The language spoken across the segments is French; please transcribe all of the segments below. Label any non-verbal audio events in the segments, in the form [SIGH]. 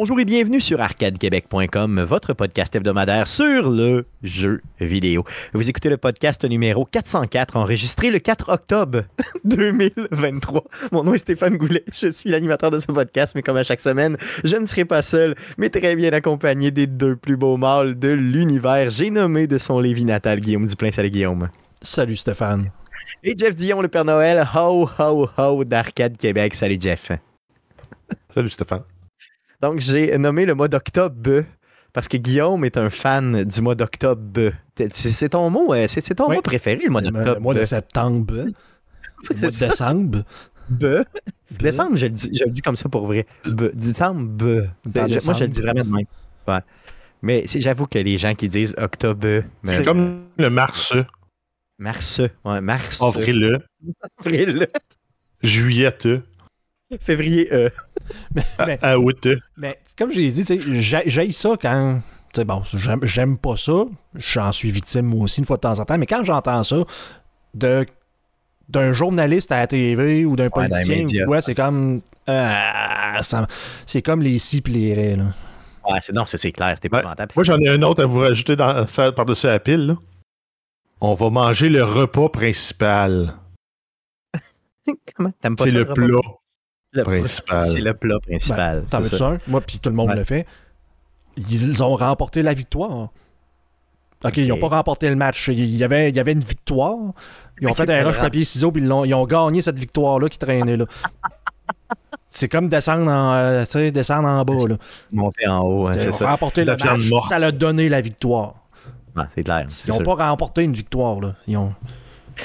Bonjour et bienvenue sur arcadequebec.com, votre podcast hebdomadaire sur le jeu vidéo. Vous écoutez le podcast numéro 404, enregistré le 4 octobre [LAUGHS] 2023. Mon nom est Stéphane Goulet, je suis l'animateur de ce podcast, mais comme à chaque semaine, je ne serai pas seul, mais très bien accompagné des deux plus beaux mâles de l'univers. J'ai nommé de son Lévis natal Guillaume Duplain. Salut Guillaume. Salut Stéphane. Et Jeff Dion, le Père Noël, ho ho ho d'Arcade Québec. Salut Jeff. Salut Stéphane. Donc, j'ai nommé le mois d'octobre parce que Guillaume est un fan du mois d'octobre. C'est ton mot, euh, c'est ton Oui. mot préféré, le mois d'octobre. le mois de septembre. [LAUGHS] Le mois de ça. décembre. Be. Décembre, je le, dis, je le dis comme ça pour vrai. Be. Décembre, be. Dans Je- moi, je le dis vraiment de même. Ouais. Mais j'avoue que les gens qui disent octobre, mais C'est comme le mars, mars, ouais, mars, [LAUGHS] avril, avril, juillet, février, euh. Mais, à août. mais comme j'ai dit, j'ai- ça quand. tu sais, bon, j'aime j'aime pas ça. J'en suis victime moi aussi une fois de temps en temps. Mais quand j'entends ça de d'un journaliste à la TV ou d'un Ouais, politicien, ouais, c'est comme. euh, ça- c'est comme les six raies, là. Ouais, c'est, non, c'est, c'est clair, c'est épouvantable. Moi, j'en ai un autre à vous rajouter par-dessus la pile. là. On va manger le repas principal. [LAUGHS] Comment? T'aimes pas C'est le repas? plat Le- principal. C'est le plat principal. Ben, T'en c'est veux-tu ça. un? Moi, puis tout le monde Ouais. le fait. Ils ont remporté la victoire. OK, ils n'ont pas remporté le match. Il y avait, il y avait une victoire. Ils ont fait un rush papier ciseaux puis ils, l'ont- ils ont gagné cette victoire-là qui traînait là. [LAUGHS] C'est comme descendre en, euh, tu sais, descendre en bas. Là. Monter en haut, hein, Ils c'est ont ça. remporté La le match. Ça l'a donné la victoire. C'est clair. Ils n'ont pas remporté une victoire. Là. Ils ont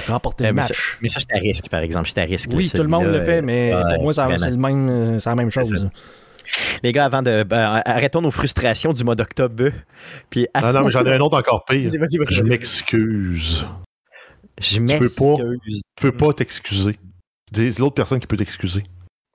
remporté Euh, le mais match. Mais ça, je à risque, par exemple. Je à risque. Oui, tout le monde le fait, mais ouais, pour moi, c'est le même, euh, c'est la même C'est chose. Les gars, avant de. ben, arrêtons nos frustrations du mois d'octobre. Puis, Non, non, mais j'en ai un autre encore pire. Vas-y, vas-y, vas-y. Je m'excuse. Je peux pas. m'excuse. Tu peux pas t'excuser. C'est l'autre personne qui peut t'excuser.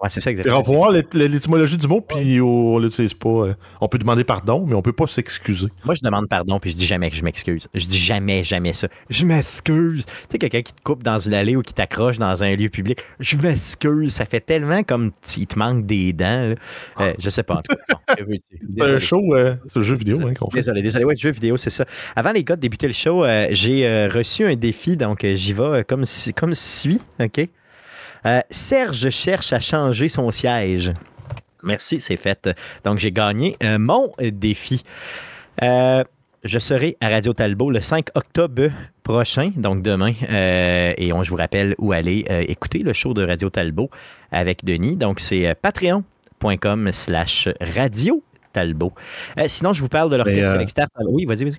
Ouais, c'est ça exactement. on va voir l'ét- l'étymologie du mot, puis on l'utilise pas. euh, On peut demander pardon, mais on peut pas s'excuser. Moi, je demande pardon, puis je dis jamais que je m'excuse. Je dis jamais, jamais ça. Je m'excuse. Tu sais, quelqu'un qui te coupe dans une allée ou qui t'accroche dans un lieu public. Je m'excuse. Ça fait tellement comme il te manque des dents. là. Euh, je sais pas. En tout cas. [LAUGHS] C'est un show, euh, c'est un jeu vidéo hein, qu'on fait. Désolé, désolé. Ouais, jeu vidéo, c'est ça. Avant les gars de débuter le show, euh, j'ai reçu un défi, donc j'y vais comme, si- comme suit, OK? Euh, Serge cherche à changer son siège. Merci, c'est fait. Donc, j'ai gagné euh, mon défi. Euh, je serai à Radio Talbot le 5 octobre prochain, donc demain. Euh, et on, je vous rappelle où aller écouter le show de Radio Talbot avec Denis. Donc, c'est patreon.com slash radio Talbot. Sinon, je vous parle de l'orchestre Select Start. Oui, vas-y, vas-y.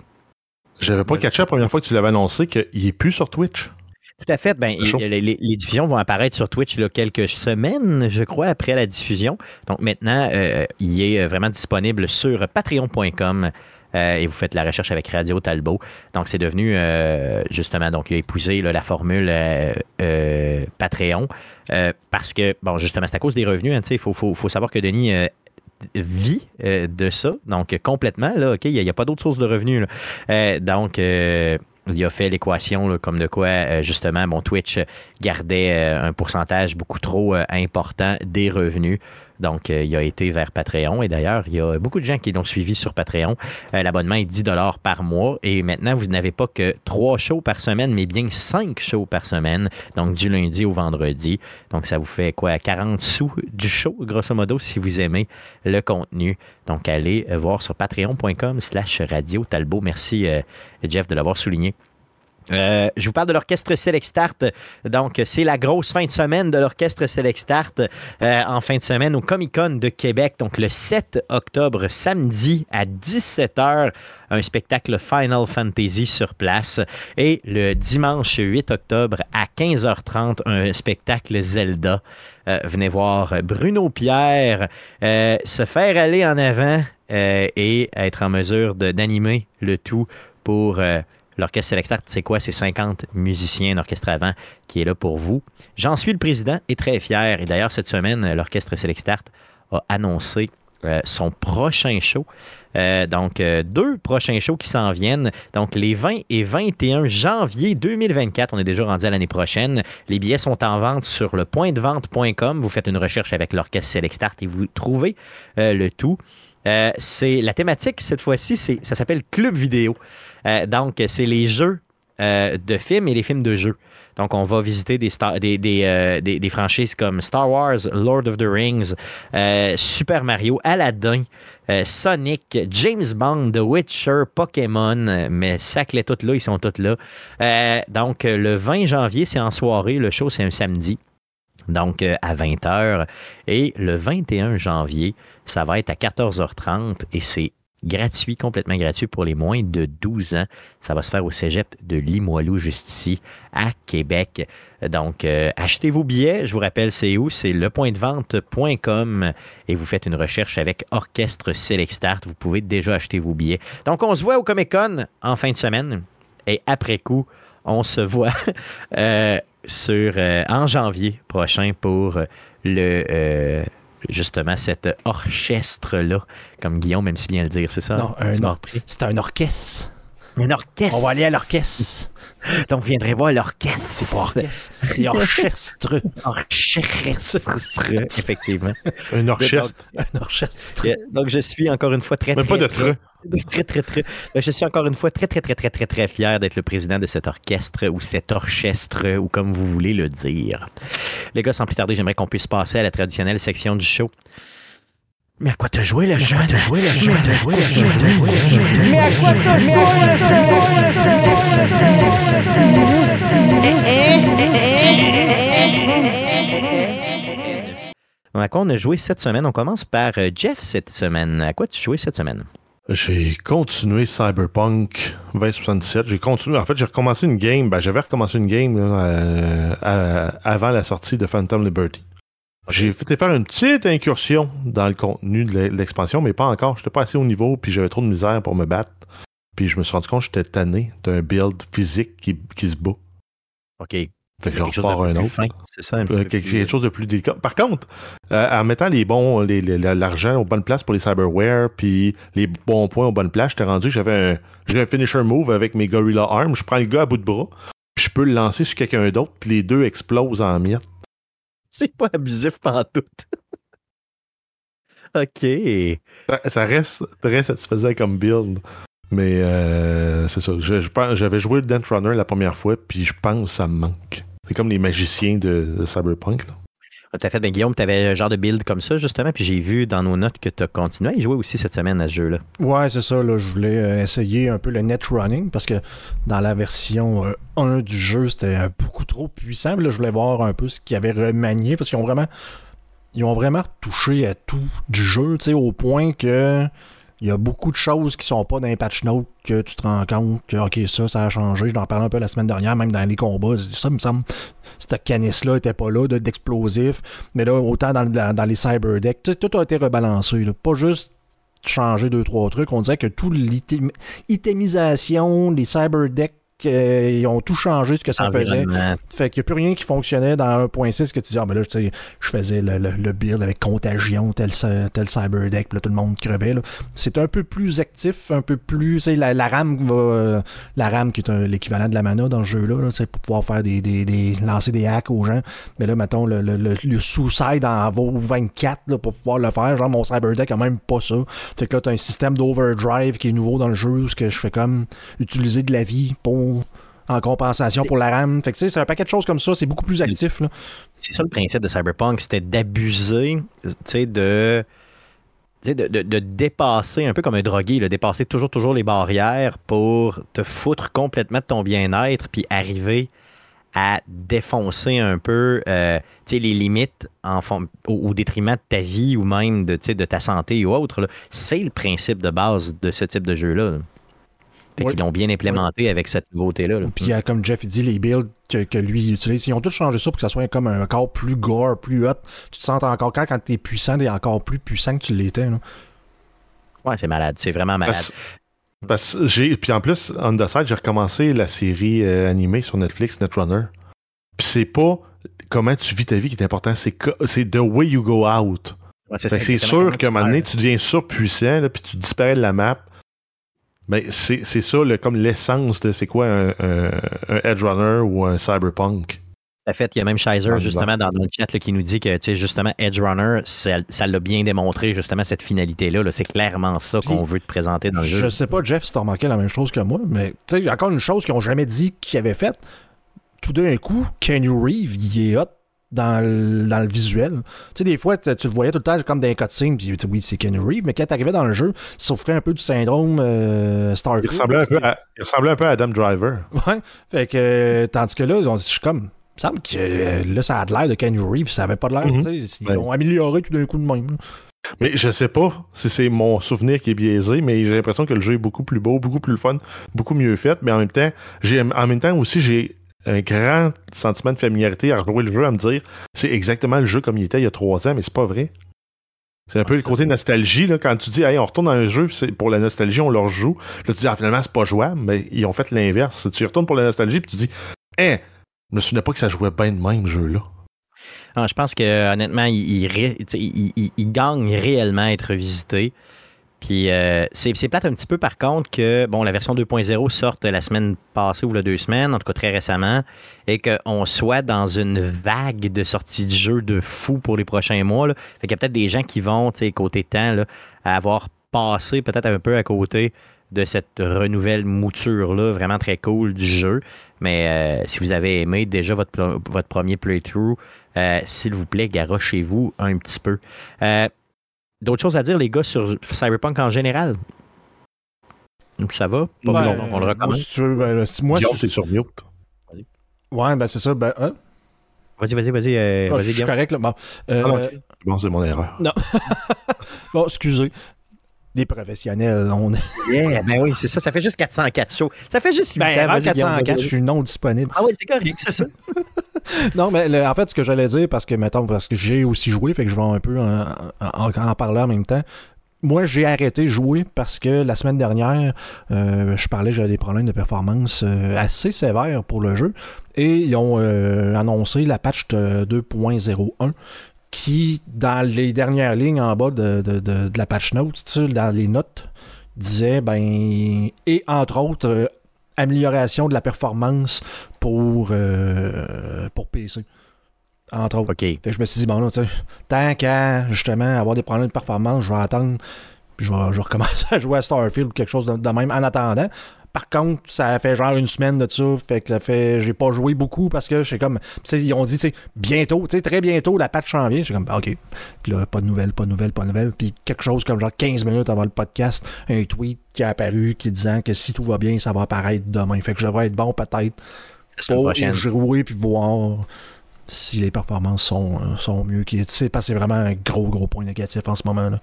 J'avais pas catché la première fois que tu l'avais annoncé qu'il est plus sur Twitch. Tout à fait. Ben, les, diffusions vont apparaître sur Twitch là, quelques semaines, je crois, après la diffusion. Donc maintenant, euh, il est euh, vraiment disponible sur patreon.com. euh, et vous faites la recherche avec Radio Talbot. Donc, c'est devenu, euh, justement, donc, il a épousé là, la formule euh, Patreon parce que, bon, justement, c'est à cause des revenus. hein, Il faut, faut- faut savoir que Denis vit de ça, donc complètement, là, OK, il n'y a, pas d'autre source de revenus. là. Donc, il a fait l'équation comme de quoi, euh, justement, mon Twitch gardait euh, un pourcentage beaucoup trop euh, important des revenus. Donc, euh, il a été vers Patreon. Et d'ailleurs, il y a beaucoup de gens qui l'ont suivi sur Patreon. Euh, L'abonnement est 10 par mois. Et maintenant, vous n'avez pas que trois shows par semaine, mais bien cinq shows par semaine. Donc, du lundi au vendredi. Donc, ça vous fait quoi? 40 sous du show, grosso modo, si vous aimez le contenu. Donc, allez voir sur patreon.com slash radio Talbot. Merci, euh, Jeff, de l'avoir souligné. Euh, je vous parle de l'orchestre Select Start. Donc, c'est la grosse fin de semaine de l'orchestre Select Start euh, en fin de semaine au Comic Con de Québec. Donc, le 7 octobre, samedi à 17h, un spectacle Final Fantasy sur place. Et le dimanche 8 octobre à 15h30, un spectacle Zelda. Euh, venez voir Bruno Pierre euh, se faire aller en avant et être en mesure d'animer le tout pour l'orchestre Select. C'est quoi? C'est 50 musiciens, un orchestre avant qui est là pour vous. J'en suis le président et très fier. Et d'ailleurs, cette semaine, l'orchestre Select a annoncé son prochain show. donc, deux prochains shows qui s'en viennent. Donc, les 20 et 21 janvier 2024. On est déjà rendu à l'année prochaine. Les billets sont en vente sur le pointdevente.com. Vous faites une recherche avec l'orchestre Select Start et vous trouvez le tout. C'est la thématique cette fois-ci, ça s'appelle Club Vidéo. donc, c'est les jeux de films et les films de jeux. Donc, on va visiter des, euh, franchises comme Star Wars, Lord of the Rings, euh, Super Mario, Aladdin, euh, Sonic, James Bond, The Witcher, Pokémon, mais saclés toutes là, ils sont tous là. donc, le 20 janvier, c'est en soirée, le show, c'est un samedi. Donc, à 20h. Et le 21 janvier, ça va être à 14h30 et c'est gratuit, complètement gratuit pour les moins de 12 ans. Ça va se faire au cégep de Limoilou, juste ici, à Québec. Donc, euh, achetez vos billets. Je vous rappelle, c'est où? C'est lepointdevente.com et vous faites une recherche avec Orchestre Select Start. Vous pouvez déjà acheter vos billets. Donc, on se voit au Comic Con en fin de semaine et après coup, on se voit [LAUGHS] euh, sur, euh, en janvier prochain pour le justement cet orchestre-là, comme Guillaume aime si bien le dire, c'est ça? Non, c'est un orchestre. Un orchestre? On va aller à l'orchestre. [LAUGHS] Donc, vous viendrez voir l'orchestre. C'est pas orchestre. C'est orchestre. [LAUGHS] orchestre. Effectivement. Un orchestre. un orchestre. Donc, je suis encore une fois très, très... pas de très. Très, très, très. Je suis encore une fois très, très, très, très, très, très fier d'être le président de cet orchestre ou cet orchestre ou comme vous voulez le dire. Les gars, sans plus tarder, j'aimerais qu'on puisse passer à la traditionnelle section du show. Mais à quoi te jouer le jeu te jouer le jeu te jouer le jeu te jouer le jeu Mais à quoi te jouer le À quoi on a joué cette semaine? On commence par Jeff cette semaine. À quoi tu joué cette semaine? J'ai continué Cyberpunk 2077. J'ai continué. En fait, j'ai recommencé une game. Ben, j'avais recommencé une game avant la sortie de Phantom Liberty. J'ai fait faire une petite incursion dans le contenu de l'expansion, mais pas encore. J'étais pas assez au niveau, puis j'avais trop de misère pour me battre. Puis je me suis rendu compte que j'étais tanné d'un build physique qui, qui se bat. OK. Fait que j'en repars un autre. C'est ça, un euh, quelque, chose de plus délicat. Par contre, euh, en mettant les bons, l'argent aux bonnes places pour les cyberware, puis les bons points aux bonnes places, j'étais rendu que j'avais un, un, finisher move avec mes Gorilla Arms. Je prends le gars à bout de bras, puis je peux le lancer sur quelqu'un d'autre, puis les deux explosent en miettes. C'est pas abusif tout. [LAUGHS] OK. Ça, reste très satisfaisant comme build. Mais euh, c'est ça. J'avais joué le Dent Runner la première fois, puis je pense que ça me manque. C'est comme les magiciens de, Cyberpunk. Là. Ah, tout à fait. Ben, Guillaume, tu avais un genre de build comme ça, justement. Puis j'ai vu dans nos notes que tu as continué à y jouer aussi cette semaine à ce jeu-là. Ouais, c'est ça. Là, je voulais euh, essayer un peu le net running parce que dans la version 1 euh, du jeu, c'était beaucoup trop puissant. là, je voulais voir un peu ce qu'ils avaient remanié parce qu'ils ont vraiment. Ils ont vraiment touché à tout du jeu, tu sais, au point que il y a beaucoup de choses qui sont pas dans les patch notes que tu te rends compte que, OK, ça, ça a changé. Je parlais un peu la semaine dernière, même dans les combats. Ça, me semble, cette canisse-là était pas là, d'explosif. Mais là, autant dans, dans, les cyberdecks, tout a été rebalancé. Pas juste changer deux, trois trucs. On dirait que tout l'itemisation, les cyberdecks ils ont tout changé ce que ça faisait. Fait qu'il n'y a plus rien qui fonctionnait dans 1.6 que tu dis, ah, ben là, je faisais le, build avec contagion, tel, tel cyberdeck, puis là, tout le monde crevait. C'est un peu plus actif, un peu plus. La, la RAM va, la RAM qui est l'équivalent de la mana dans ce jeu-là, pour pouvoir faire des, des, lancer des hacks aux gens. Mais là, mettons, le, le, le, sous-side en vaut 24 pour pouvoir le faire. Genre, mon cyberdeck a même pas ça. Fait que là, tu as un système d'overdrive qui est nouveau dans le jeu, où je fais comme utiliser de la vie pour en compensation pour la RAM. Fait que c'est un paquet de choses comme ça, c'est beaucoup plus actif. C'est ça le principe de Cyberpunk, c'était d'abuser de, de, de, de, dépasser, un peu comme un drogué, de dépasser toujours, toujours les barrières pour te foutre complètement de ton bien-être, puis arriver à défoncer un peu euh, les limites en au, détriment de ta vie ou même de, de ta santé ou autre. C'est le principe de base de ce type de jeu-là. là fait qu'ils l'ont bien implémenté avec cette nouveauté-là. Puis, euh, comme Jeff dit, les builds que, lui utilise, ils ont tous changé ça pour que ça soit comme un corps plus gore, plus hot. Tu te sens encore quand, quand tu es puissant, tu es encore plus puissant que tu l'étais. Ouais, c'est malade. C'est vraiment malade. Parce, j'ai, puis en plus, on the side, j'ai recommencé la série euh, animée sur Netflix, Netrunner. Puis c'est pas comment tu vis ta vie qui est important, c'est, c'est the way you go out. Ouais, que c'est exactement sûr qu'à un moment donné, tu deviens surpuissant, là, puis tu disparais de la map. Ben, c'est c'est ça, le- comme l'essence de c'est quoi un, un- un Edge Runner ou un Cyberpunk? En fait, il y a même Shizer, le justement, dans, dans le chat, là, qui nous dit que, tu sais, justement, Edge Runner, ça l'a bien démontré, justement, cette finalité-là. là. c'est clairement ça qu'on veut te présenter dans le Je jeu. sais pas, Jeff, si t'as remarqué la même chose que moi, mais tu sais, encore une chose qu'ils ont jamais dit qu'ils avaient faite. Tout d'un coup, Kenny Reeve, il est hot dans le, dans le visuel. Tu sais, des fois, tu le voyais tout le temps comme dans les cutscenes, puis oui, c'est Kenny Reeve, mais quand t'arrivais dans le jeu, il souffrait un peu du syndrome euh, Il Starfield. ressemblait, un peu à, il ressemblait un peu à Adam Driver. Ouais. Fait que, euh, tandis que là, je suis comme, il me semble que euh, là, ça a de l'air de Kenny Reeve, ça avait pas de l'air, Mhm. tu sais, ils Ouais. l'ont amélioré tout d'un coup de même. Mais je sais pas si c'est mon souvenir qui est biaisé, mais j'ai l'impression que le jeu est beaucoup plus beau, beaucoup plus fun, beaucoup mieux fait. Mais en même temps, en même temps aussi j'ai un grand sentiment de familiarité à rejouer le jeu, à me dire c'est exactement le jeu comme il était il y a trois ans, mais c'est pas vrai. C'est un peu Ouais, le côté nostalgie, là, quand tu dis hey, on retourne dans un jeu, pour la nostalgie, on leur joue. Là, tu dis ah, finalement, c'est pas jouable, mais ils ont fait l'inverse. Tu y retournes pour la nostalgie, puis tu dis Hein, je me souvenais pas que ça jouait bien de même, jeu-là. Ah, je pense que honnêtement, il- il- il gagne réellement à être visité. Puis euh, c'est plate un petit peu par contre que bon, la version 2.0 sorte la semaine passée ou la deux semaines, en tout cas très récemment, et qu'on soit dans une vague de sorties de jeux de fou pour les prochains mois. Fait qu'il y a peut-être des gens qui vont, tu sais, côté temps, là, avoir passé peut-être un peu à côté de cette renouvelle mouture-là, vraiment très cool du jeu. Mais euh, si vous avez aimé déjà votre, votre premier playthrough, euh, s'il vous plaît, garochez-vous un petit peu. Euh, D'autres choses à dire, les gars, sur Cyberpunk en général? Ça va? Pas Ben, long, on le si tu veux, ben, si- moi, Guillaume, si- t'es sur mute. ouais, ben c'est ça, ben, hein? Vas-y, vas-y, vas-y. euh, Ah, vas-y, je suis correct, là. Bon, Euh, Ah, non. Bon, c'est mon erreur. [LAUGHS] bon, excusez. Des professionnels, on [LAUGHS] Yeah, ben oui, c'est ça. Ça fait juste 404 shows. Ça fait juste 8 Ben, ans. avant Vas-y, Guillaume, 404, vas-y. je suis non disponible. Ah oui, c'est correct, c'est ça. [LAUGHS] Non, mais le- en fait, ce que j'allais dire, parce que, mettons, parce que j'ai aussi joué, fait que je vais un peu en, en- en parler en même temps. Moi, j'ai arrêté de jouer parce que la semaine dernière, euh, je parlais, j'avais des problèmes de performance euh, assez sévères pour le jeu. Et ils ont euh, annoncé la patch de 2.01 qui, dans les dernières lignes en bas de, de- de- de la patch note, tu sais, dans les notes, disait, ben, et entre autres, euh, amélioration de la performance pour, euh, pour PC. Entre autres. OK. Fait que je me suis dit, bon là, tu sais, tant qu'à justement avoir des problèmes de performance, je vais attendre, puis je vais, je vais recommencer [LAUGHS] à jouer à Starfield ou quelque chose de, de même en attendant. Par contre, ça fait genre une semaine de ça, fait que ça fait, j'ai pas joué beaucoup parce que j'ai comme, ils ont dit, tu sais, bientôt, tu sais, très bientôt, la patch s'en vient. J'ai comme, ok. Puis là, pas de nouvelles, pas de nouvelles, pas de nouvelles. Puis quelque chose comme genre 15 minutes avant le podcast, un tweet qui a apparu qui disant que si tout va bien, ça va apparaître demain. Fait que je devrais être bon peut-être pour jouer puis voir si les performances sont, euh, sont mieux. Sais, parce que c'est vraiment un gros, gros point négatif en ce moment. là.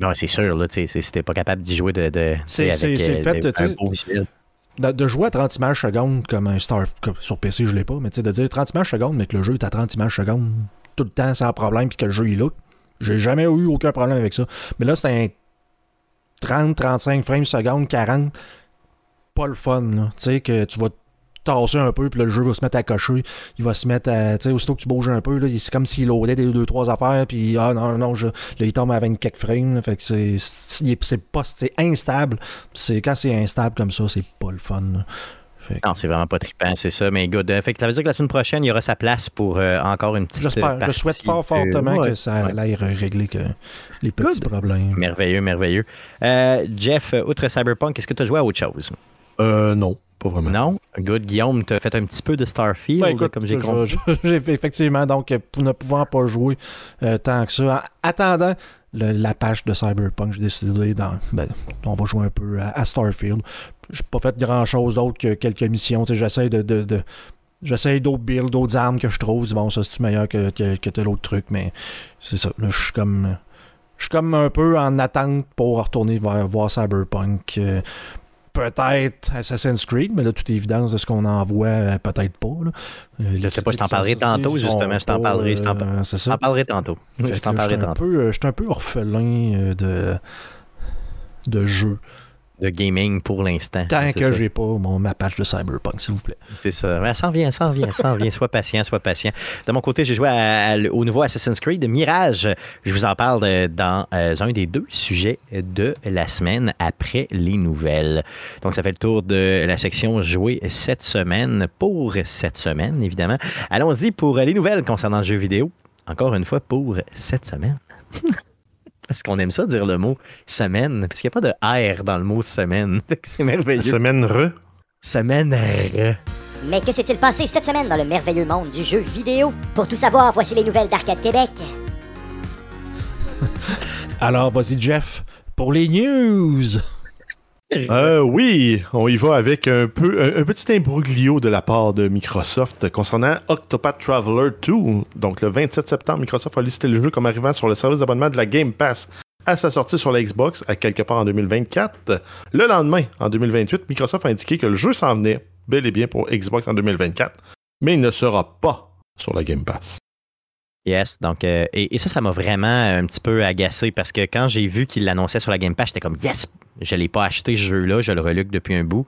Non, c'est sûr, là, tu sais, si t'es pas capable d'y jouer de, de, C'est- c'est euh, le fait, de- tu un. De, de jouer à 30 images secondes comme un Star comme sur PC, je l'ai pas, mais tu sais, de dire 30 images secondes, mais que le jeu est à 30 images secondes tout le temps sans problème, puis que le jeu il look. J'ai jamais eu aucun problème avec ça. Mais là, c'est un 30, 35 frames secondes, 40. Pas le fun, là. Tu sais, que tu vas tasser un peu, puis le jeu va se mettre à cocher. Il va se mettre à. Tu sais, aussitôt que tu bouges un peu, là, c'est comme s'il loadait des deux, trois affaires, puis ah non, non, je, là, il tombe à 24 frames. là, fait que c'est. C'est c'est pas. C'est instable. C'est quand c'est instable comme ça, c'est pas le fun. là. Non, c'est vraiment pas trippant, c'est ça. Mais good. Euh, Fait que ça veut dire que la semaine prochaine, il y aura sa place pour euh, encore une petite. J'espère. Je partie, souhaite fort euh, fortement ouais, que ça ouais. aille régler que les petits Good. problèmes. Merveilleux, merveilleux. Euh, Jeff, euh, outre Cyberpunk, est-ce que tu as joué à autre chose? Euh, non, pas vraiment. Non? Good. Guillaume, tu as fait un petit peu de Starfield, Ben, écoute, comme j'ai je- compris. [LAUGHS] je- j'ai fait effectivement, donc, pour ne pouvant pas jouer euh, tant que ça, en attendant le- la page de Cyberpunk, j'ai décidé, dans, ben, on va jouer un peu à, à Starfield. J'ai pas fait grand chose d'autre que quelques missions. J'essaie de. de, de- J'essaie d'autres builds, d'autres armes que je trouve. Je Bon, ça c'est meilleur que, que, que tel autre truc, mais c'est ça. Là, je suis comme. Je suis comme un peu en attente pour retourner vers voir Cyberpunk. euh, peut-être Assassin's Creed, mais là, toute évidence de ce qu'on en voit, euh, peut-être pas. Là. Euh, Je sais pas, je t'en parlerai tantôt, justement, je t'en parlerai, je t'en euh, Je parlerai tantôt. Je t'en parlerai tantôt. peu, euh, j'étais un peu orphelin de, de jeux. De gaming pour l'instant. Tant que j'ai pas mon, ma patch de Cyberpunk, s'il vous plaît. C'est ça. Ouais, ça en vient, ça en vient, ça en vient. Sois patient, sois patient. De mon côté, j'ai joué à- à- au nouveau Assassin's Creed Mirage. Je vous en parle euh, dans euh, un des deux sujets de la semaine après les nouvelles. Donc, ça fait le tour de la section jouer cette semaine pour cette semaine, évidemment. Allons-y pour les nouvelles concernant le jeu vidéo. Encore une fois, pour cette semaine. [LAUGHS] Parce qu'on aime ça dire le mot semaine, parce qu'il n'y a pas de R dans le mot semaine. [LAUGHS] C'est merveilleux. Semaine re. Semaine. R. Mais que s'est-il passé cette semaine dans le merveilleux monde du jeu vidéo? Pour tout savoir, voici les nouvelles d'Arcade Québec. [LAUGHS] Alors, vas-y, Jeff, pour les news. Euh, oui, on y va avec un, peu, un, un petit imbroglio de la part de Microsoft concernant Octopath Traveler 2. Donc, le 27 septembre, Microsoft a listé le jeu comme arrivant sur le service d'abonnement de la Game Pass à sa sortie sur la Xbox à quelque part en 2024. Le lendemain, en 2028, Microsoft a indiqué que le jeu s'en venait bel et bien pour Xbox en 2024, mais il ne sera pas sur la Game Pass. Yes, donc, euh, et, ça, ça m'a vraiment un petit peu agacé parce que quand j'ai vu qu'il l'annonçait sur la Game Pass, j'étais comme yes, je ne pas acheté ce jeu-là, je le reluque depuis un bout.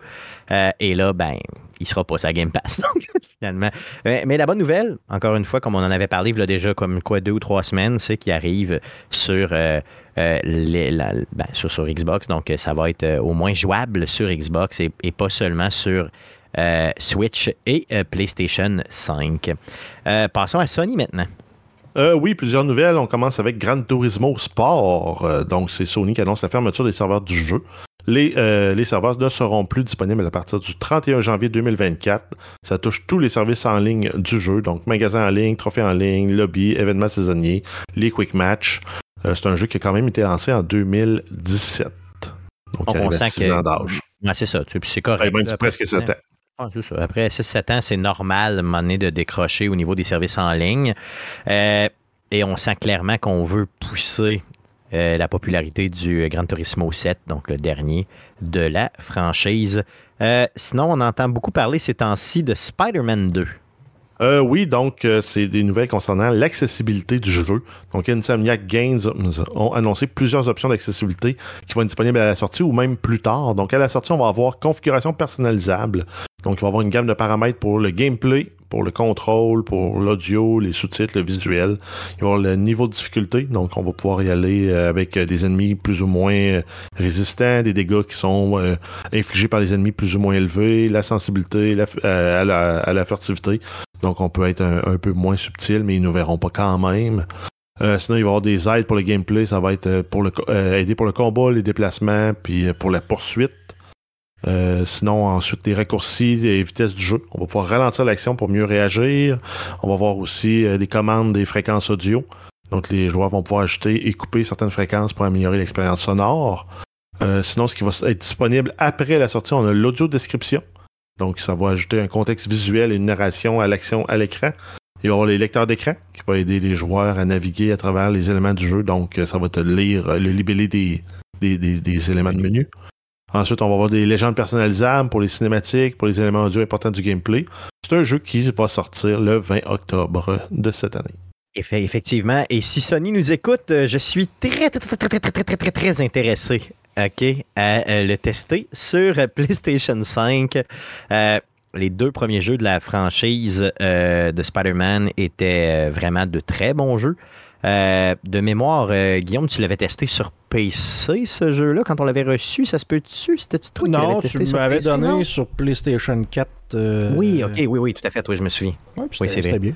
Euh, et là, ben, il sera pas sur la Game Pass, [LAUGHS] donc, finalement. Mais, mais la bonne nouvelle, encore une fois, comme on en avait parlé il y a déjà comme quoi deux ou trois semaines, c'est qu'il arrive sur, euh, euh, les- ben, sur, Xbox. Donc, euh, ça va être euh, au moins jouable sur Xbox et, pas seulement sur euh, Switch et euh, PlayStation 5. Euh, passons à Sony maintenant. Euh, oui, plusieurs nouvelles. On commence avec Gran Turismo Sport. Euh, donc, c'est Sony qui annonce la fermeture des serveurs du jeu. Les, euh, les serveurs ne seront plus disponibles à partir du 31 janvier 2024. Ça touche tous les services en ligne du jeu, donc magasins en ligne, trophées en ligne, lobby, événements saisonniers, les quick match. C'est un jeu qui a quand même été lancé en 2017. Donc, on à sent 6 que- ans d'âge. Ouais, c'est ça. C'est correct. Eh ben, c'est presque après- 7 ans. Ah, ça. Après 6-7 ans, c'est normal à de décrocher au niveau des services en ligne. Euh, et on sent clairement qu'on veut pousser euh, la popularité du Gran Turismo 7, donc le dernier de la franchise. Euh, sinon, on entend beaucoup parler ces temps-ci de Spider-Man 2. Euh, oui, donc euh, c'est des nouvelles concernant l'accessibilité du jeu. Donc Insomniac Games ont annoncé plusieurs options d'accessibilité qui vont être disponibles à la sortie ou même plus tard. Donc à la sortie, on va avoir configuration personnalisable. Donc il va avoir une gamme de paramètres pour le gameplay, pour le contrôle, pour l'audio, les sous-titres, le visuel. Il va y avoir le niveau de difficulté. Donc on va pouvoir y aller euh, avec euh, des ennemis plus ou moins euh, résistants, des dégâts qui sont infligés par les ennemis plus ou moins élevés, la sensibilité la, euh, à, la, à la furtivité. Donc, on peut être un, peu moins subtil, mais ils nous verront pas quand même. Euh, sinon, il va y avoir des aides pour le gameplay. Ça va être pour le, aider pour le combat, les déplacements, puis pour la poursuite. Euh, sinon, ensuite, des raccourcis, des vitesses du jeu. On va pouvoir ralentir l'action pour mieux réagir. On va voir aussi euh, des commandes des fréquences audio. Donc, les joueurs vont pouvoir ajouter et couper certaines fréquences pour améliorer l'expérience sonore. Euh, sinon, ce qui va être disponible après la sortie, on a l'audio description. Donc, ça va ajouter un contexte visuel et une narration à l'action à l'écran. Il va y avoir les lecteurs d'écran qui vont aider les joueurs à naviguer à travers les éléments du jeu. Donc, ça va te lire le libellé des- des éléments de menu. Ensuite, on va avoir des légendes personnalisables pour les cinématiques, pour les éléments audio importants du gameplay. C'est un jeu qui va sortir le 20 octobre de cette année. Effectivement. Et si Sony nous écoute, euh, je suis très, très, très, très, très, très, très intéressé à euh, le tester sur PlayStation 5. Euh, les deux premiers jeux de la franchise de Spider-Man étaient vraiment de très bons jeux. De mémoire, Guillaume, tu l'avais testé sur PC, ce jeu-là, quand on l'avait reçu. Ça se peut-tu? C'était-tu toi qui non, tu m'avais donné non? sur PlayStation 4. euh, Oui, OK, oui, oui, tout à fait. Oui, je me souviens. ouais, Oui, c'était- c'est vrai. bien.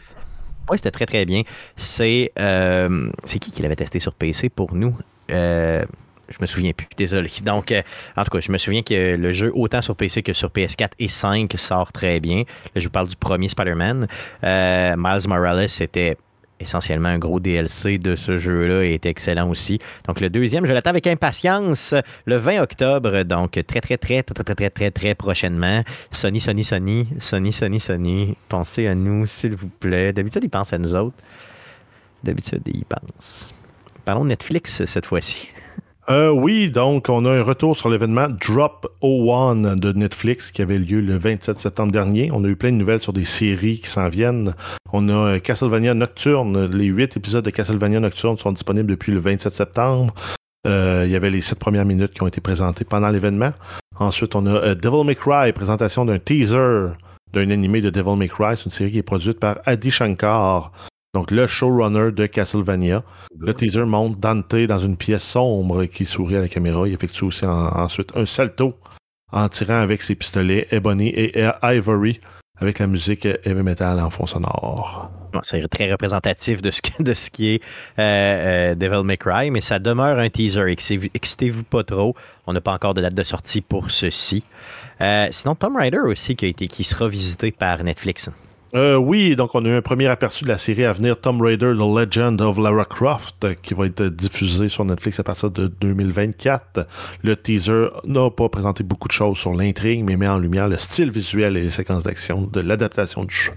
Oui, c'était très, très bien. C'est euh, c'est qui qui l'avait testé sur PC pour nous? Euh, je me souviens plus, désolé. Donc, euh, en tout cas, je me souviens que le jeu, autant sur PC que sur PS4 et 5, sort très bien. Là, je vous parle du premier Spider-Man. Miles Morales, c'était essentiellement un gros DLC de ce jeu-là est excellent aussi. Donc, le deuxième, je l'attends avec impatience le 20 octobre. Donc, très, très, très, très, très, très, très, très, très prochainement. Sony, Sony, Sony, Sony, Sony, Sony, pensez à nous, s'il vous plaît. D'habitude, ils pensent à nous autres. D'habitude, ils pensent. Parlons de Netflix cette fois-ci. [LAUGHS] Euh, oui, donc on a un retour sur l'événement Drop 01 de Netflix qui avait lieu le 27 septembre dernier. On a eu plein de nouvelles sur des séries qui s'en viennent. On a euh, Castlevania Nocturne. Les huit épisodes de Castlevania Nocturne sont disponibles depuis le 27 septembre. Euh, il y avait les sept premières minutes qui ont été présentées pendant l'événement. Ensuite, on a Devil May Cry, présentation d'un teaser d'un animé de Devil May Cry. C'est une série qui est produite par Adi Shankar, donc le showrunner de Castlevania. Le teaser montre Dante dans une pièce sombre qui sourit à la caméra. Il effectue aussi ensuite un salto en tirant avec ses pistolets Ebony et Ivory avec la musique heavy metal en fond sonore. c'est très représentatif de ce, de ce qui est euh, euh, Devil May Cry, mais ça demeure un teaser. Excitez-vous pas trop. On n'a pas encore de date de sortie pour ceci. Euh, sinon, Tomb Raider aussi qui, a été, qui sera visité par Netflix. Euh, oui, donc on a eu un premier aperçu de la série à venir, Tomb Raider, The Legend of Lara Croft, qui va être diffusé sur Netflix à partir de 2024. Le teaser n'a pas présenté beaucoup de choses sur l'intrigue, mais met en lumière le style visuel et les séquences d'action de l'adaptation du jeu.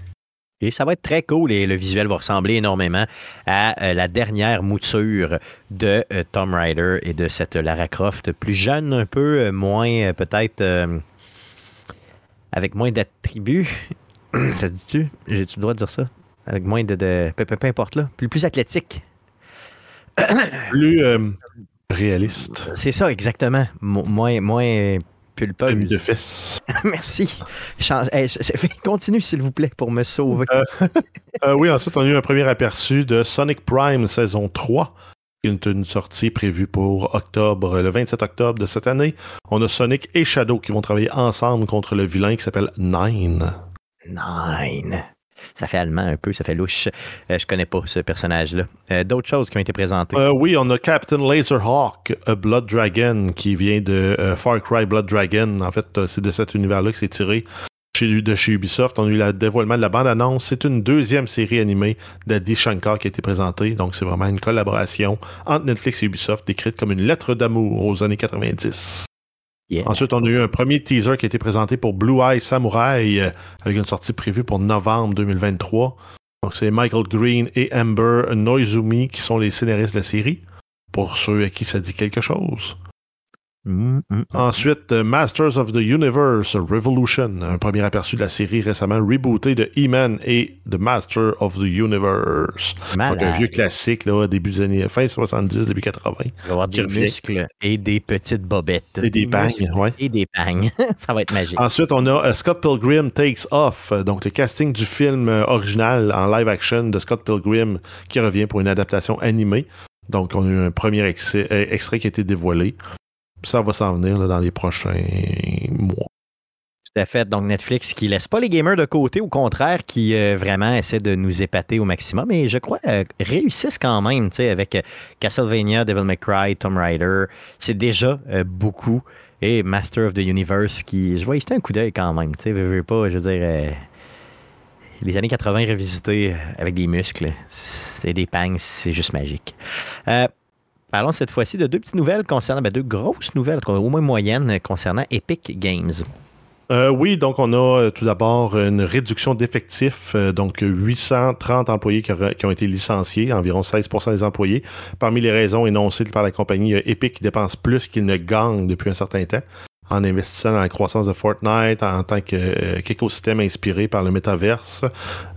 Et ça va être très cool et le visuel va ressembler énormément à euh, la dernière mouture de euh, Tomb Raider et de cette Lara Croft plus jeune, un peu moins peut-être avec moins d'attributs [CLEARS THROAT] ça se dit-tu? J'ai-tu le droit de dire ça? Avec moins de. de peu, importe là. Plus, plus athlétique. [CLEARS THROAT] plus euh, réaliste. C'est ça, exactement. moins, moins pulpeux. de fesses. [LAUGHS] Merci. continue, s'il vous plaît, pour me sauver. Euh, euh, oui, ensuite, on a eu un premier aperçu de Sonic Prime saison 3 une, une sortie prévue pour octobre, le 27 octobre de cette année. On a Sonic et Shadow qui vont travailler ensemble contre le vilain qui s'appelle Nine. Nine. Ça fait allemand un peu, ça fait louche. Euh, je connais pas ce personnage-là. Euh, d'autres choses qui ont été présentées? Euh, oui, on a Captain Laserhawk, a Blood Dragon, qui vient de Far Cry Blood Dragon. En fait, c'est de cet univers-là que c'est tiré de chez Ubisoft. On a eu le dévoilement de la bande-annonce. C'est une deuxième série animée d'Adi Shankar qui a été présentée. Donc, c'est vraiment une collaboration entre Netflix et Ubisoft, décrite comme une lettre d'amour aux années 90. Ensuite, on a eu un premier teaser qui a été présenté pour Blue Eye Samurai euh, avec une sortie prévue pour novembre 2023. Donc, c'est Michael Green et Amber Noizumi qui sont les scénaristes de la série. Pour ceux à qui ça dit quelque chose. Mm, mm. Ensuite, euh, Masters of the Universe Revolution, un premier aperçu de la série récemment rebootée de He-Man et The Master of the Universe. Donc un vieux classique, là, début des années fin 70, début 80. Il va y avoir des muscles et des petites bobettes. Et des, pangs, ouais. Et des pangs. [LAUGHS] Ça va être magique. Ensuite, on a euh, Scott Pilgrim Takes Off, donc le casting du film euh, original en live action de Scott Pilgrim qui revient pour une adaptation animée. Donc, on a eu un premier extrait qui a été dévoilé ça va s'en venir dans les prochains mois. Tout à fait. Donc, Netflix qui laisse pas les gamers de côté, au contraire, qui euh, vraiment essaie de nous épater au maximum. Et je crois euh, réussissent quand même, avec euh, Castlevania, Devil May Cry, Tomb Raider. C'est déjà beaucoup. Et Master of the Universe qui. Je vois jeter un coup d'œil quand même, tu sais, veux, pas, je veux dire. les années 80 revisitées avec des muscles, c'est des pangs, c'est juste magique. Parlons cette fois-ci de deux petites nouvelles concernant, ben, deux grosses nouvelles, au moins moyennes, concernant Epic Games. Euh, oui, donc on a euh, tout d'abord une réduction d'effectifs, euh, donc 830 employés qui, ont été licenciés, environ 16% des employés. Parmi les raisons énoncées par la compagnie, Epic qui dépense plus qu'il ne gagne depuis un certain temps en investissant dans la croissance de Fortnite en tant euh, qu'écosystème inspiré par le métaverse.